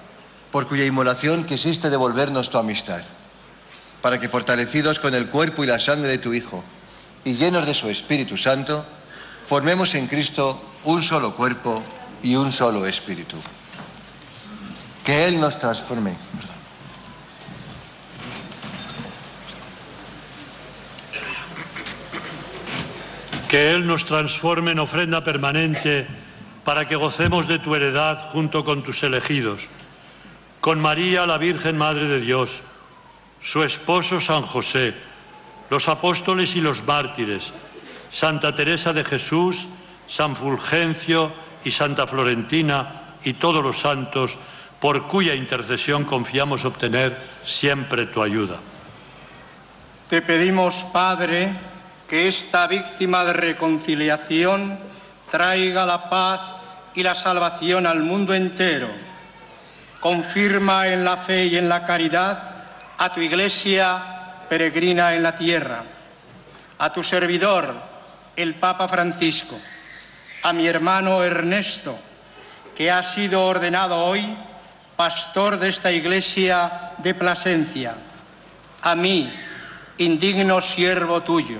por cuya inmolación quisiste devolvernos tu amistad, para que fortalecidos con el cuerpo y la sangre de tu Hijo y llenos de su Espíritu Santo, formemos en Cristo un solo cuerpo y un solo espíritu. Que Él nos transforme. Que Él nos transforme en ofrenda permanente para que gocemos de tu heredad junto con tus elegidos, con María, la Virgen Madre de Dios, su esposo San José, los apóstoles y los mártires, Santa Teresa de Jesús, San Fulgencio y Santa Florentina y todos los santos, por cuya intercesión confiamos obtener siempre tu ayuda. Te pedimos, Padre, que esta víctima de reconciliación traiga la paz y la salvación al mundo entero. Confirma en la fe y en la caridad a tu iglesia peregrina en la tierra, a tu servidor, el Papa Francisco, a mi hermano Ernesto, que ha sido ordenado hoy pastor de esta iglesia de Plasencia, a mí, indigno siervo tuyo,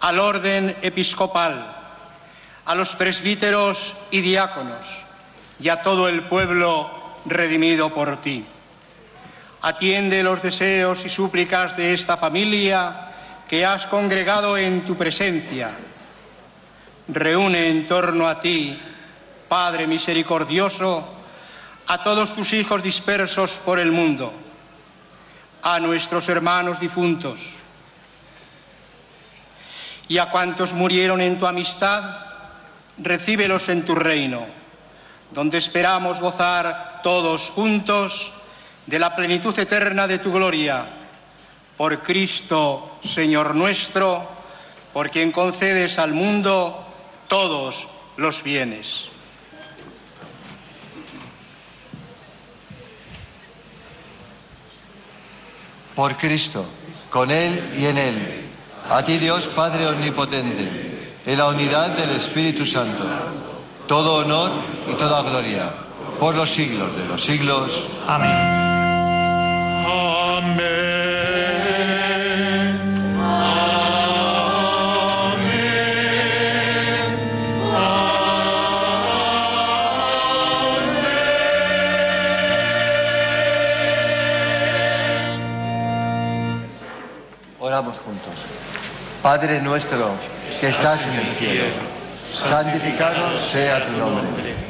al orden episcopal, a los presbíteros y diáconos y a todo el pueblo redimido por ti. Atiende los deseos y súplicas de esta familia que has congregado en tu presencia reúne en torno a ti, Padre misericordioso, a todos tus hijos dispersos por el mundo, a nuestros hermanos difuntos y a cuantos murieron en tu amistad, recíbelos en tu reino, donde esperamos gozar todos juntos de la plenitud eterna de tu gloria. Por Cristo, Señor nuestro, por quien concedes al mundo todos los bienes. Por Cristo, con Él y en Él, a ti Dios Padre Omnipotente, en la unidad del Espíritu Santo, todo honor y toda gloria, por los siglos de los siglos. Amén. Amén. Oramos juntos. Padre nuestro que estás en el cielo, santificado sea tu nombre.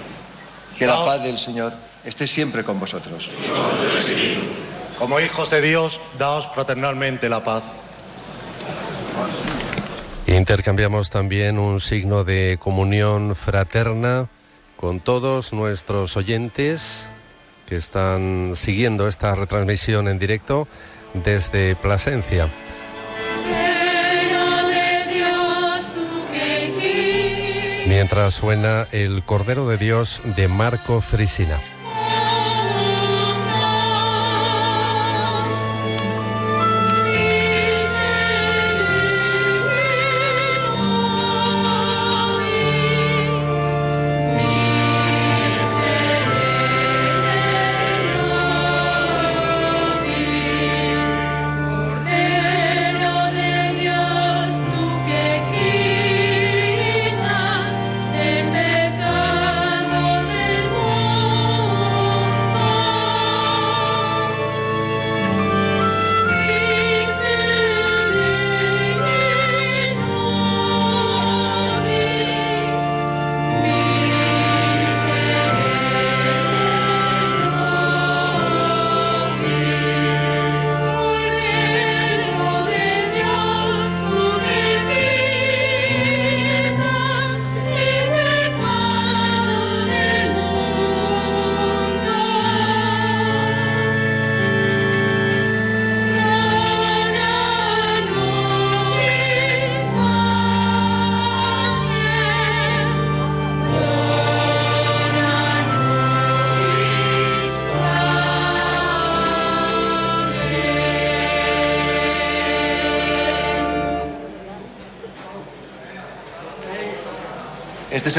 que la paz del Señor esté siempre con vosotros. Como hijos de Dios, daos fraternalmente la paz. Intercambiamos también un signo de comunión fraterna con todos nuestros oyentes que están siguiendo esta retransmisión en directo desde Plasencia. Mientras suena el Cordero de Dios de Marco Frisina.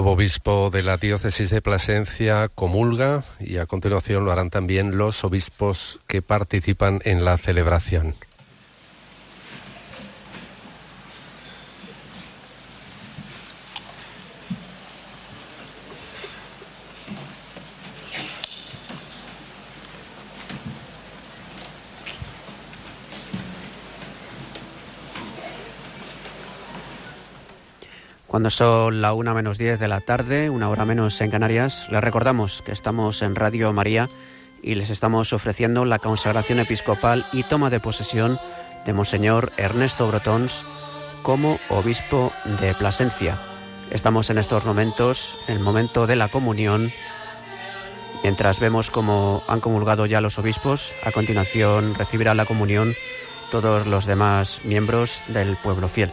Nuevo obispo de la diócesis de Plasencia comulga y a continuación lo harán también los obispos que participan en la celebración. Cuando son la una menos 10 de la tarde, una hora menos en Canarias, les recordamos que estamos en Radio María y les estamos ofreciendo la consagración episcopal y toma de posesión de Monseñor Ernesto Brotons como obispo de Plasencia. Estamos en estos momentos, en el momento de la comunión, mientras vemos cómo han comulgado ya los obispos, a continuación recibirá la comunión todos los demás miembros del pueblo fiel.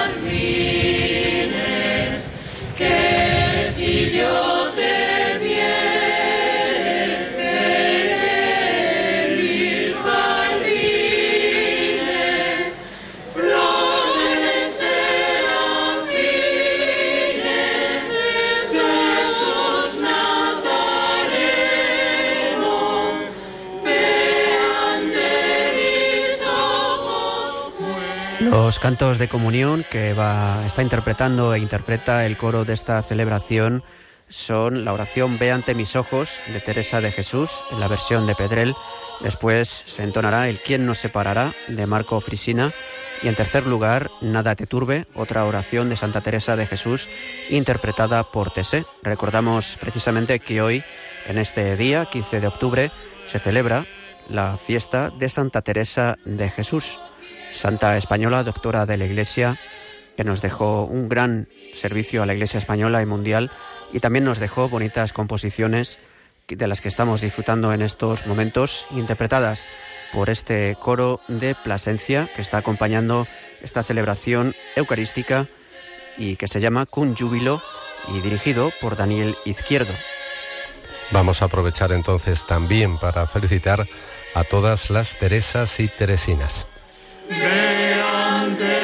Los cantos de comunión que va, está interpretando e interpreta el coro de esta celebración son la oración Ve ante mis ojos de Teresa de Jesús en la versión de Pedrel. Después se entonará el ¿Quién nos separará? de Marco Frisina. Y en tercer lugar, Nada te turbe, otra oración de Santa Teresa de Jesús interpretada por Tessé. Recordamos precisamente que hoy, en este día, 15 de octubre, se celebra la fiesta de Santa Teresa de Jesús, santa española, doctora de la Iglesia, que nos dejó un gran servicio a la Iglesia española y mundial y también nos dejó bonitas composiciones de las que estamos disfrutando en estos momentos, interpretadas por este coro de Plasencia que está acompañando esta celebración eucarística y que se llama Cun Júbilo y dirigido por Daniel Izquierdo. Vamos a aprovechar entonces también para felicitar a todas las Teresas y Teresinas. Vean de mis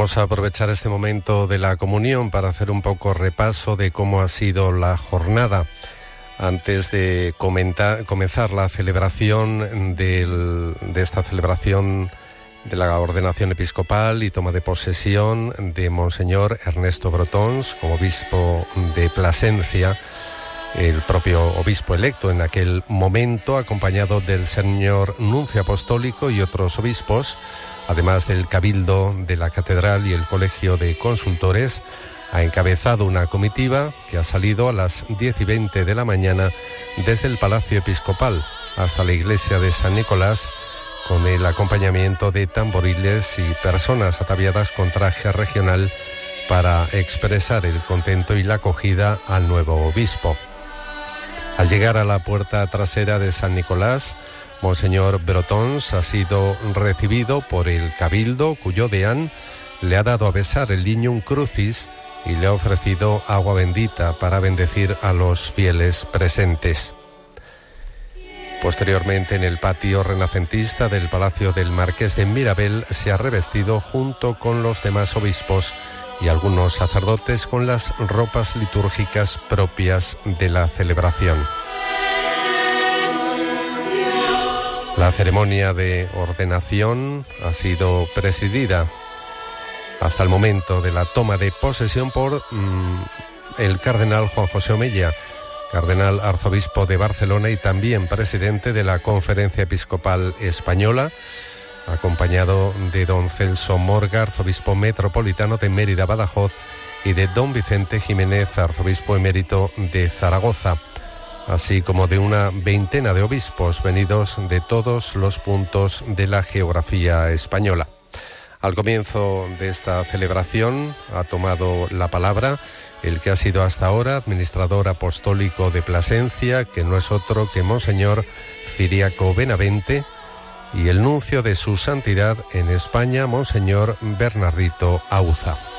Vamos a aprovechar este momento de la comunión para hacer un poco repaso de cómo ha sido la jornada. Antes de comentar- comenzar la celebración del- de esta celebración de la ordenación episcopal y toma de posesión de Monseñor Ernesto Brotons como obispo de Plasencia, el propio obispo electo en aquel momento, acompañado del señor nuncio apostólico y otros obispos, además del cabildo de la catedral y el colegio de consultores, ha encabezado una comitiva que ha salido a las 10 y 20 de la mañana desde el Palacio Episcopal hasta la iglesia de San Nicolás con el acompañamiento de tamboriles y personas ataviadas con traje regional para expresar el contento y la acogida al nuevo obispo. Al llegar a la puerta trasera de San Nicolás, Monseñor Brotons ha sido recibido por el cabildo cuyo deán le ha dado a besar el un crucis y le ha ofrecido agua bendita para bendecir a los fieles presentes. Posteriormente, en el patio renacentista del Palacio del Marqués de Mirabel, se ha revestido junto con los demás obispos y algunos sacerdotes con las ropas litúrgicas propias de la celebración. La ceremonia de ordenación ha sido presidida hasta el momento de la toma de posesión por mm, el cardenal Juan José Omella, cardenal arzobispo de Barcelona y también presidente de la Conferencia Episcopal Española, acompañado de don Celso Morga, arzobispo metropolitano de Mérida Badajoz, y de don Vicente Jiménez, arzobispo emérito de Zaragoza, así como de una veintena de obispos venidos de todos los puntos de la geografía española. Al comienzo de esta celebración ha tomado la palabra el que ha sido hasta ahora administrador apostólico de Plasencia, que no es otro que Monseñor Ciriaco Benavente, y el nuncio de su santidad en España, Monseñor Bernardito Auza.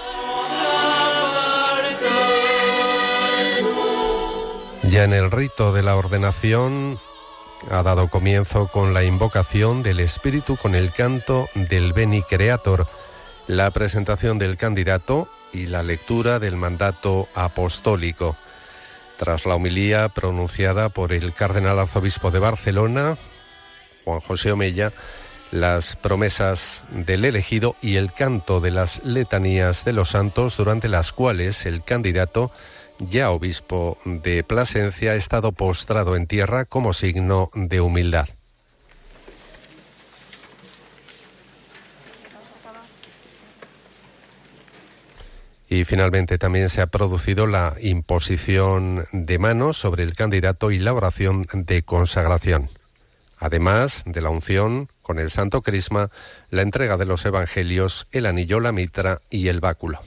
Ya en el rito de la ordenación ha dado comienzo con la invocación del Espíritu con el canto del Beni Creator, la presentación del candidato y la lectura del mandato apostólico. Tras la homilía pronunciada por el cardenal arzobispo de Barcelona, Juan José Omella, las promesas del elegido y el canto de las letanías de los santos durante las cuales el candidato ya obispo de Plasencia, ha estado postrado en tierra como signo de humildad. Y finalmente también se ha producido la imposición de manos sobre el candidato y la oración de consagración. Además de la unción con el Santo Crisma, la entrega de los evangelios, el anillo, la mitra y el báculo.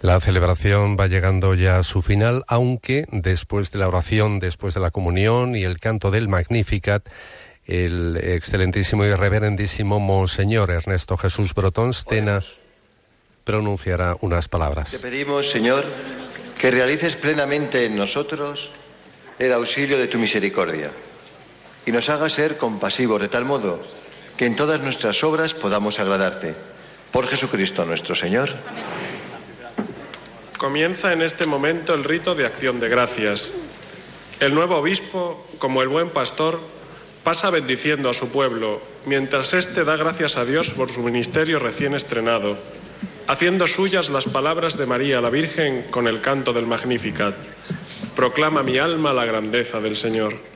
La celebración va llegando ya a su final, aunque después de la oración, después de la comunión y el canto del Magnificat, el excelentísimo y reverendísimo Monseñor Ernesto Jesús Brotón Stena pronunciará unas palabras. Te pedimos, Señor, que realices plenamente en nosotros el auxilio de tu misericordia y nos hagas ser compasivos de tal modo que en todas nuestras obras podamos agradarte. Por Jesucristo nuestro Señor. Comienza en este momento el rito de acción de gracias. El nuevo obispo, como el buen pastor, pasa bendiciendo a su pueblo, mientras éste da gracias a Dios por su ministerio recién estrenado, haciendo suyas las palabras de María la Virgen con el canto del Magnificat. Proclama mi alma la grandeza del Señor.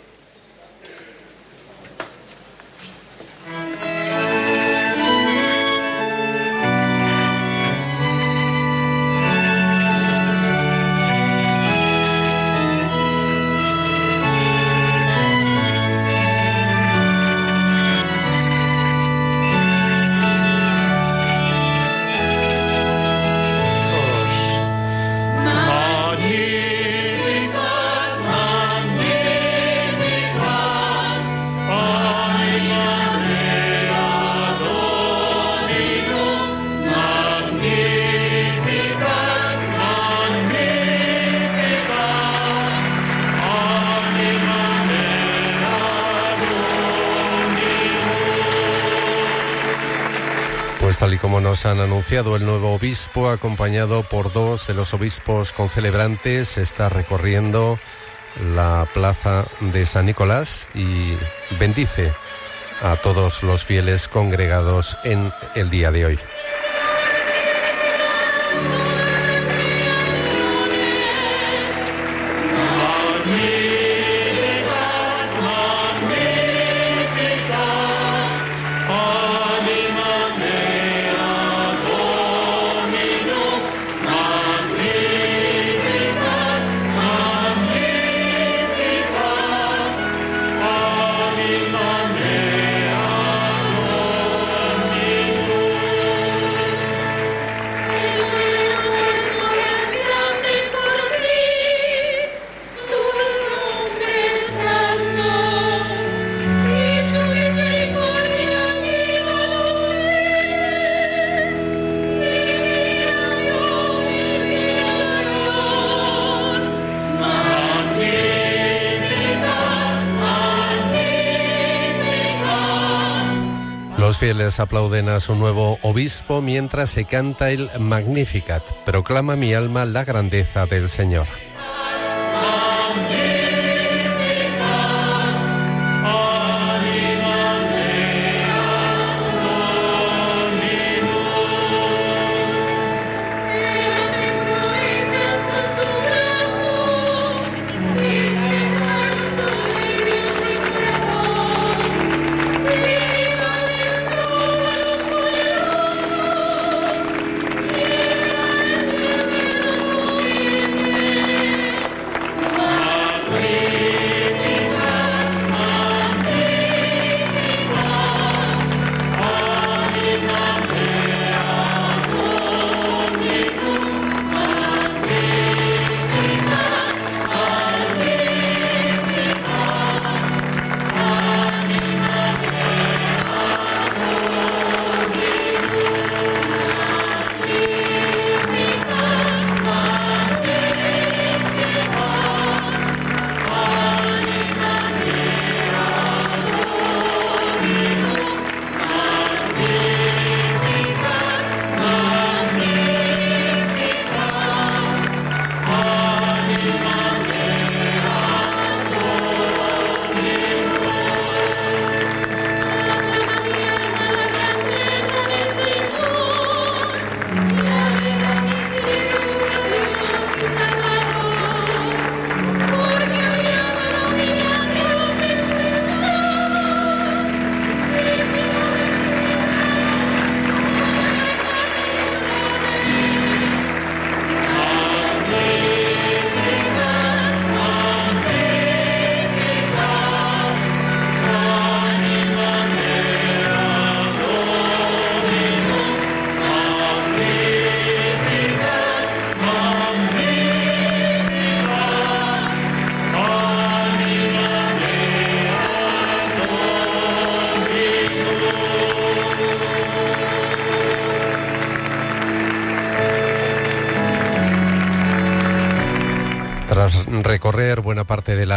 El nuevo obispo, acompañado por dos de los obispos concelebrantes, está recorriendo la plaza de San Nicolás y bendice a todos los fieles congregados en el día de hoy. Aplauden a su nuevo obispo mientras se canta el Magnificat. Proclama mi alma la grandeza del Señor.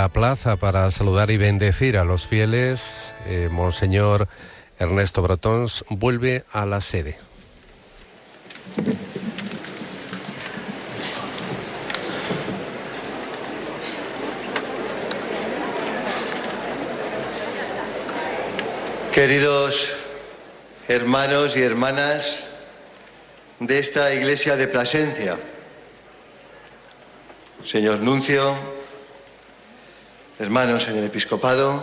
La plaza para saludar y bendecir a los fieles, eh, Monseñor Ernesto Brotons vuelve a la sede. Queridos hermanos y hermanas de esta iglesia de Plasencia, señor Nuncio, hermanos en el episcopado,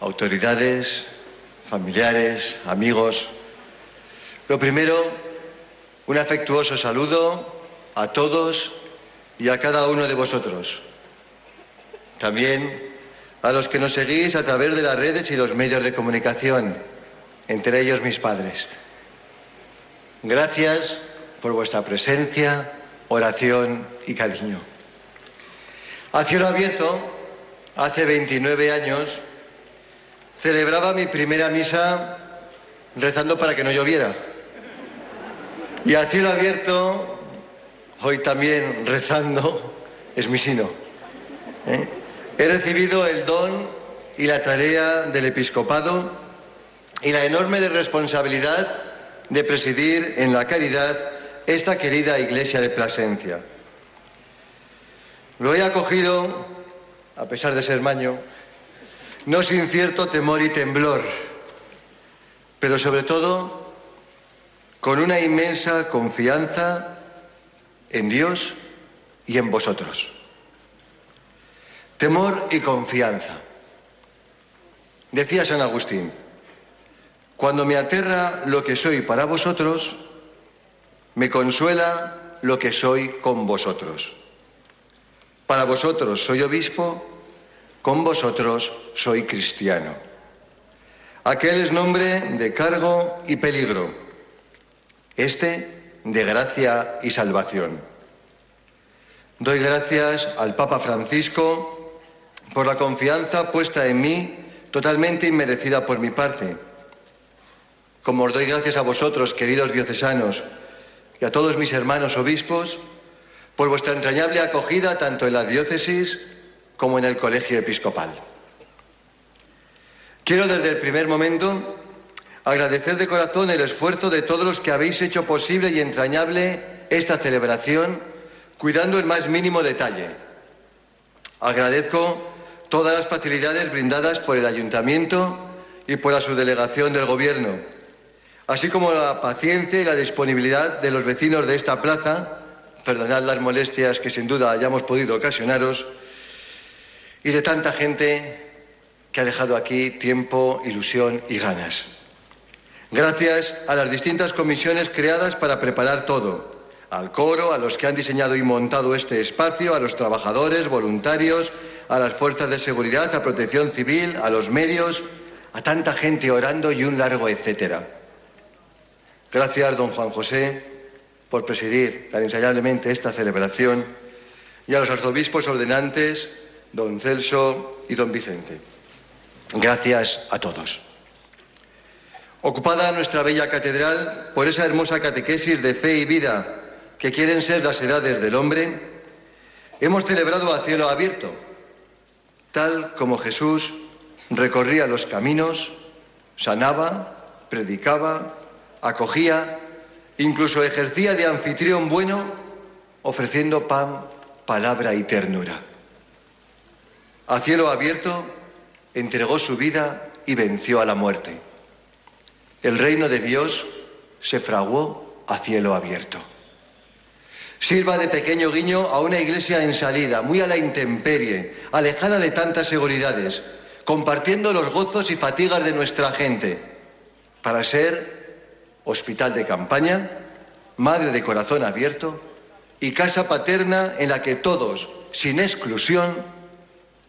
autoridades, familiares, amigos, lo primero, un afectuoso saludo a todos y a cada uno de vosotros. También a los que nos seguís a través de las redes y los medios de comunicación, entre ellos mis padres. Gracias por vuestra presencia, oración y cariño. A cielo abierto, hace 29 años, celebraba mi primera misa rezando para que no lloviera. Y a cielo abierto, hoy también rezando, es mi sino. ¿eh? He recibido el don y la tarea del episcopado y la enorme responsabilidad de presidir en la caridad esta querida iglesia de Plasencia. Lo he acogido, a pesar de ser maño, no sin cierto temor y temblor, pero sobre todo con una inmensa confianza en Dios y en vosotros. Temor y confianza. Decía San Agustín, cuando me aterra lo que soy para vosotros, me consuela lo que soy con vosotros. Para vosotros soy obispo, con vosotros soy cristiano. Aquel es nombre de cargo y peligro, este de gracia y salvación. Doy gracias al Papa Francisco por la confianza puesta en mí, totalmente inmerecida por mi parte. Como os doy gracias a vosotros, queridos diocesanos, y a todos mis hermanos obispos, por vuestra entrañable acogida tanto en la diócesis como en el colegio episcopal. Quiero desde el primer momento agradecer de corazón el esfuerzo de todos los que habéis hecho posible y entrañable esta celebración, cuidando el más mínimo detalle. Agradezco todas las facilidades brindadas por el Ayuntamiento y por la subdelegación del Gobierno, así como la paciencia y la disponibilidad de los vecinos de esta plaza, perdonad las molestias que sin duda hayamos podido ocasionaros, y de tanta gente que ha dejado aquí tiempo, ilusión y ganas. Gracias a las distintas comisiones creadas para preparar todo, al coro, a los que han diseñado y montado este espacio, a los trabajadores, voluntarios, a las fuerzas de seguridad, a protección civil, a los medios, a tanta gente orando y un largo etcétera. Gracias, don Juan José, por presidir tan ensayablemente esta celebración y a los arzobispos ordenantes, don Celso y don Vicente. Gracias a todos. Ocupada nuestra bella catedral por esa hermosa catequesis de fe y vida que quieren ser las edades del hombre, hemos celebrado a cielo abierto tal como Jesús recorría los caminos, sanaba, predicaba, acogía, incluso ejercía de anfitrión bueno, ofreciendo pan, palabra y ternura. A cielo abierto, entregó su vida y venció a la muerte. El reino de Dios se fraguó a cielo abierto. Sirva de pequeño guiño a una iglesia en salida, muy a la intemperie, alejada de tantas seguridades, compartiendo los gozos y fatigas de nuestra gente, para ser hospital de campaña, madre de corazón abierto y casa paterna en la que todos, sin exclusión,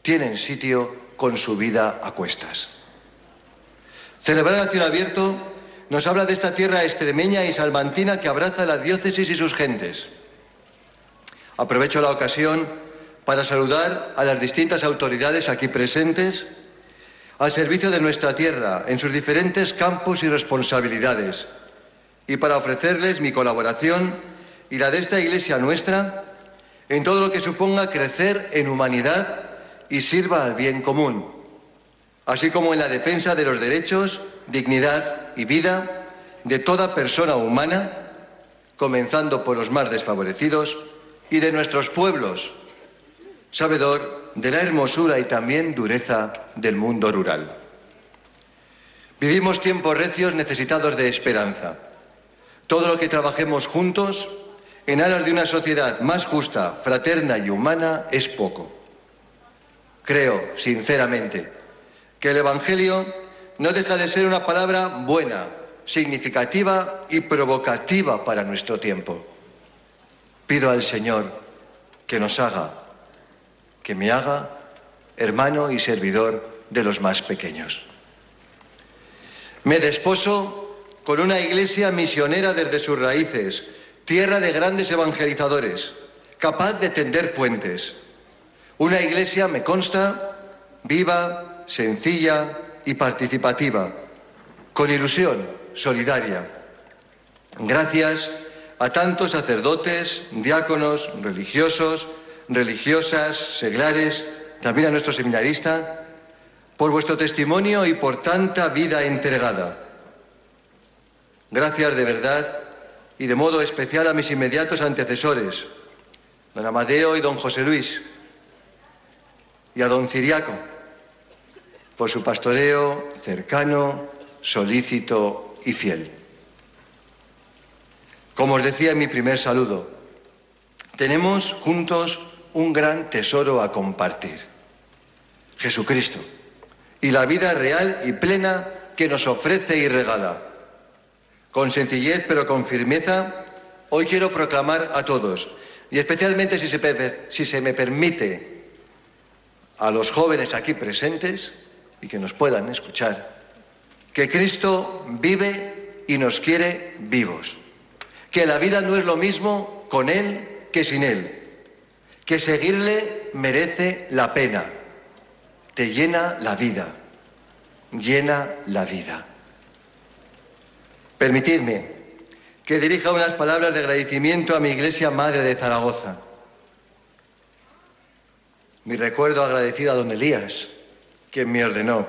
tienen sitio con su vida a cuestas. Celebrar a cielo abierto nos habla de esta tierra extremeña y salmantina que abraza la diócesis y sus gentes Aprovecho la ocasión para saludar a las distintas autoridades aquí presentes al servicio de nuestra tierra en sus diferentes campos y responsabilidades y para ofrecerles mi colaboración y la de esta Iglesia nuestra en todo lo que suponga crecer en humanidad y sirva al bien común, así como en la defensa de los derechos, dignidad y vida de toda persona humana, comenzando por los más desfavorecidos, y de nuestros pueblos, sabedor de la hermosura y también dureza del mundo rural. Vivimos tiempos recios necesitados de esperanza. Todo lo que trabajemos juntos en aras de una sociedad más justa, fraterna y humana es poco. Creo, sinceramente, que el Evangelio no deja de ser una palabra buena, significativa y provocativa para nuestro tiempo. Pido al Señor que nos haga, que me haga hermano y servidor de los más pequeños. Me desposo con una iglesia misionera desde sus raíces, tierra de grandes evangelizadores, capaz de tender puentes. Una iglesia, me consta, viva, sencilla y participativa, con ilusión, solidaria. Gracias a tantos sacerdotes, diáconos, religiosos, religiosas, seglares, también a nuestro seminarista, por vuestro testimonio y por tanta vida entregada. Gracias de verdad y de modo especial a mis inmediatos antecesores, don Amadeo y don José Luis, y a don Ciriaco, por su pastoreo cercano, solícito y fiel. Como os decía en mi primer saludo, tenemos juntos un gran tesoro a compartir, Jesucristo, y la vida real y plena que nos ofrece y regala. Con sencillez pero con firmeza, hoy quiero proclamar a todos, y especialmente si se, me permite a los jóvenes aquí presentes y que nos puedan escuchar, que Cristo vive y nos quiere vivos. Que la vida no es lo mismo con Él que sin Él, que seguirle merece la pena, te llena la vida, llena la vida. Permitidme que dirija unas palabras de agradecimiento a mi Iglesia Madre de Zaragoza. Mi recuerdo agradecido a don Elías, quien me ordenó,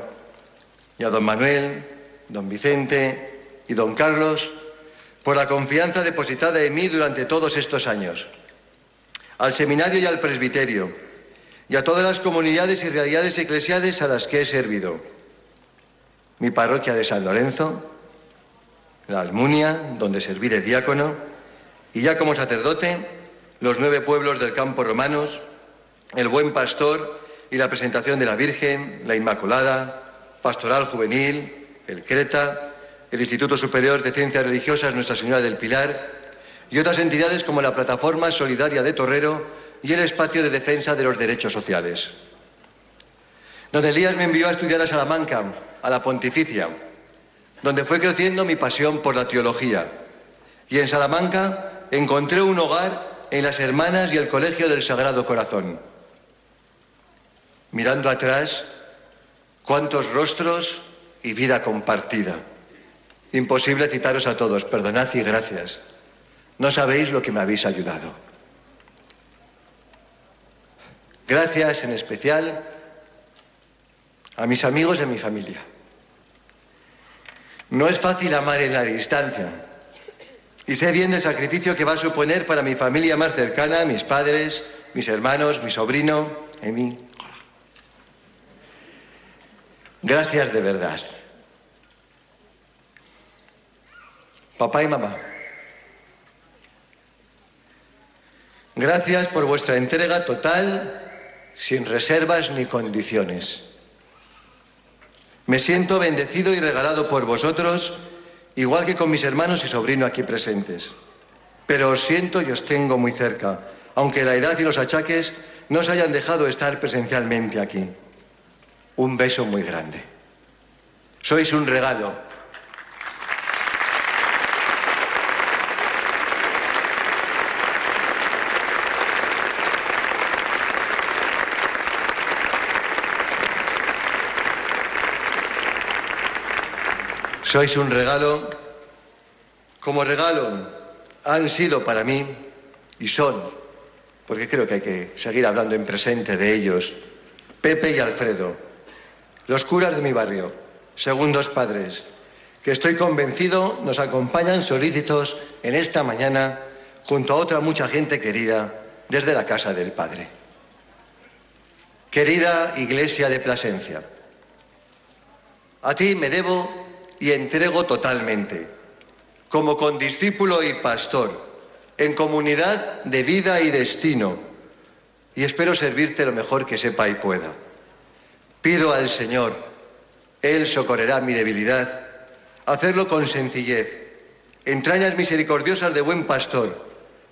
y a don Manuel, don Vicente y don Carlos, por la confianza depositada en mí durante todos estos años, al seminario y al presbiterio, y a todas las comunidades y realidades eclesiales a las que he servido. Mi parroquia de San Lorenzo, la Almunia, donde serví de diácono, y ya como sacerdote, los nueve pueblos del campo romanos, el buen pastor y la presentación de la Virgen, la Inmaculada, pastoral juvenil, el Creta, el Instituto Superior de Ciencias Religiosas Nuestra Señora del Pilar y otras entidades como la Plataforma Solidaria de Torrero y el Espacio de Defensa de los Derechos Sociales. Don Elías me envió a estudiar a Salamanca, a la Pontificia, donde fue creciendo mi pasión por la teología. Y en Salamanca encontré un hogar en las hermanas y el Colegio del Sagrado Corazón. Mirando atrás, cuántos rostros y vida compartida. Imposible citaros a todos, perdonad y gracias. No sabéis lo que me habéis ayudado. Gracias en especial a mis amigos de mi familia. No es fácil amar en la distancia. Y sé bien el sacrificio que va a suponer para mi familia más cercana, mis padres, mis hermanos, mi sobrino, Emi. Gracias de verdad. papá y mamá. Gracias por vuestra entrega total, sin reservas ni condiciones. Me siento bendecido y regalado por vosotros, igual que con mis hermanos y sobrino aquí presentes. Pero os siento y os tengo muy cerca, aunque la edad y los achaques no os hayan dejado estar presencialmente aquí. Un beso muy grande. Sois un regalo Sois un regalo, como regalo han sido para mí y son porque creo que hay que seguir hablando en presente de ellos, Pepe y Alfredo, los curas de mi barrio, segundos padres, que estoy convencido nos acompañan solícitos en esta mañana junto a otra mucha gente querida desde la casa del Padre. Querida Iglesia de Plasencia, a ti me debo y entrego totalmente, como condiscípulo y pastor, en comunidad de vida y destino, y espero servirte lo mejor que sepa y pueda. Pido al Señor, Él socorrerá mi debilidad, hacerlo con sencillez, entrañas misericordiosas de buen pastor,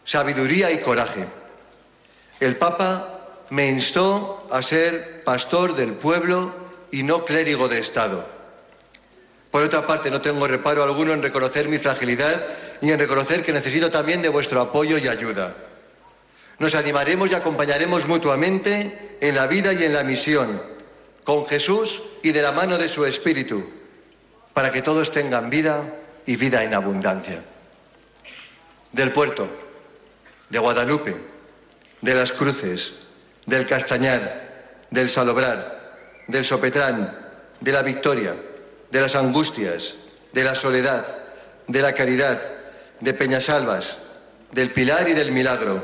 sabiduría y coraje. El Papa me instó a ser pastor del pueblo y no clérigo de Estado. Por otra parte, no tengo reparo alguno en reconocer mi fragilidad y en reconocer que necesito también de vuestro apoyo y ayuda. Nos animaremos y acompañaremos mutuamente en la vida y en la misión, con Jesús y de la mano de su Espíritu, para que todos tengan vida y vida en abundancia. Del puerto, de Guadalupe, de las Cruces, del Castañar, del Salobrar, del Sopetrán, de la Victoria, de las Angustias, de la Soledad, de la Caridad, de Peñasalvas, del Pilar y del Milagro.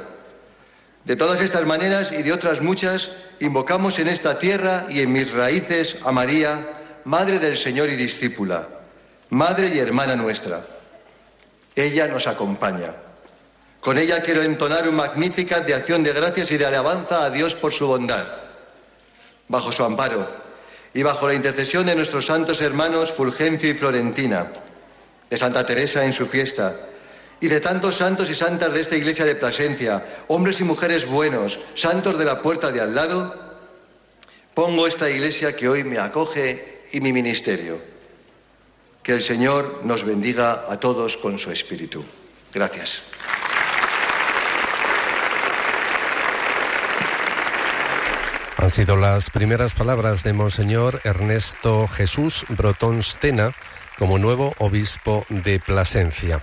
De todas estas maneras y de otras muchas, invocamos en esta tierra y en mis raíces a María, Madre del Señor y discípula, Madre y hermana nuestra. Ella nos acompaña. Con ella quiero entonar un magnífica de acción de gracias y de alabanza a Dios por su bondad. Bajo su amparo, y bajo la intercesión de nuestros santos hermanos Fulgencio y Florentina, de Santa Teresa en su fiesta, y de tantos santos y santas de esta iglesia de Plasencia, hombres y mujeres buenos, santos de la puerta de al lado, pongo esta iglesia que hoy me acoge y mi ministerio. Que el Señor nos bendiga a todos con su espíritu. Gracias. Han sido las primeras palabras de Monseñor Ernesto Jesús Brotón Stena como nuevo obispo de Plasencia.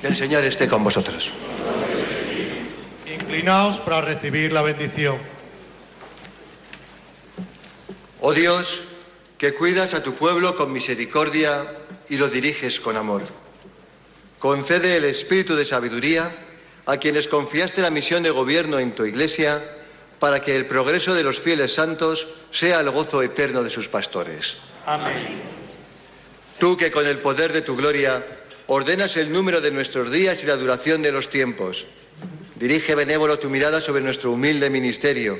Que el Señor esté con vosotros. Inclinaos para recibir la bendición. Oh Dios, que cuidas a tu pueblo con misericordia y lo diriges con amor. Concede el espíritu de sabiduría a quienes confiaste la misión de gobierno en tu iglesia para que el progreso de los fieles santos sea el gozo eterno de sus pastores. Amén. Tú que con el poder de tu gloria ordenas el número de nuestros días y la duración de los tiempos, dirige benévolo tu mirada sobre nuestro humilde ministerio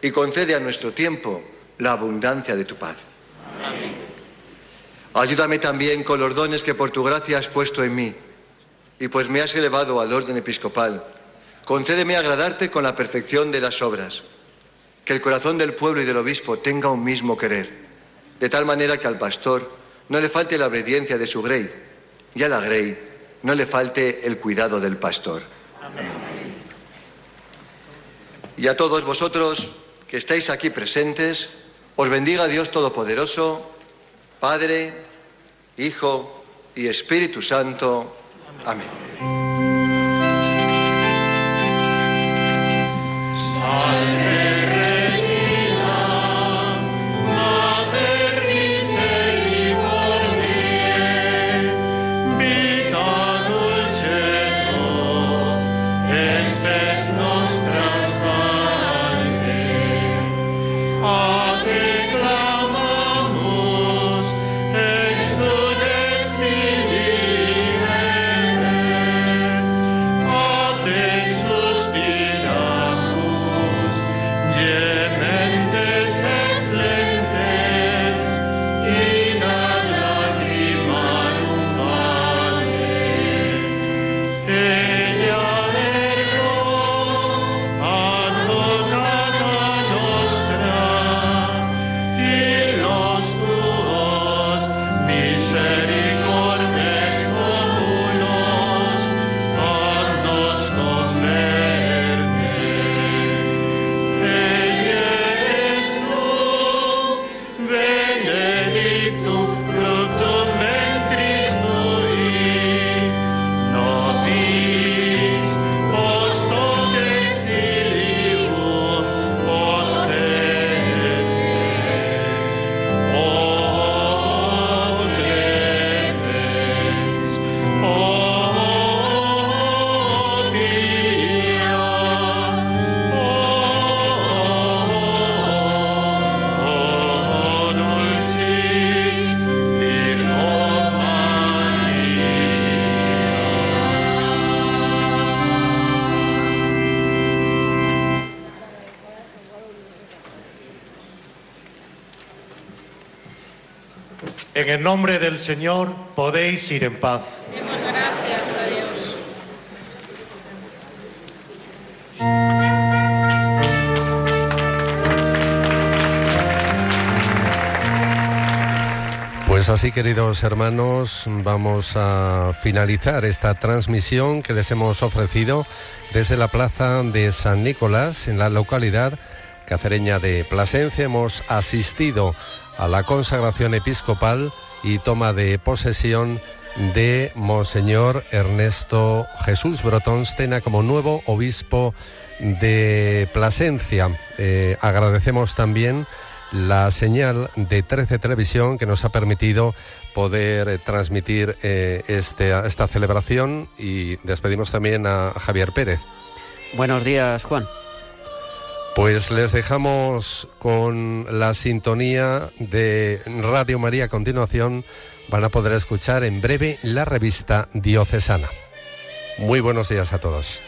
y concede a nuestro tiempo la abundancia de tu paz. Amén. Ayúdame también con los dones que por tu gracia has puesto en mí y pues me has elevado al orden episcopal, concédeme agradarte con la perfección de las obras, que el corazón del pueblo y del obispo tenga un mismo querer, de tal manera que al pastor no le falte la obediencia de su grey y a la grey no le falte el cuidado del pastor. Y a todos vosotros que estáis aquí presentes, os bendiga Dios Todopoderoso, Padre, Hijo y Espíritu Santo. Amén. Nombre del Señor podéis ir en paz. Demos gracias a Dios. Pues así, queridos hermanos, vamos a finalizar esta transmisión que les hemos ofrecido desde la plaza de San Nicolás, en la localidad cacereña de Plasencia. Hemos asistido a la consagración episcopal y toma de posesión de Monseñor Ernesto Jesús Brotonstena como nuevo obispo de Plasencia. Eh, agradecemos también la señal de 13 Televisión que nos ha permitido poder eh, transmitir eh, este, esta celebración y despedimos también a Javier Pérez. Buenos días, Juan. Pues les dejamos con la sintonía de Radio María a continuación. Van a poder escuchar en breve la revista diocesana. Muy buenos días a todos.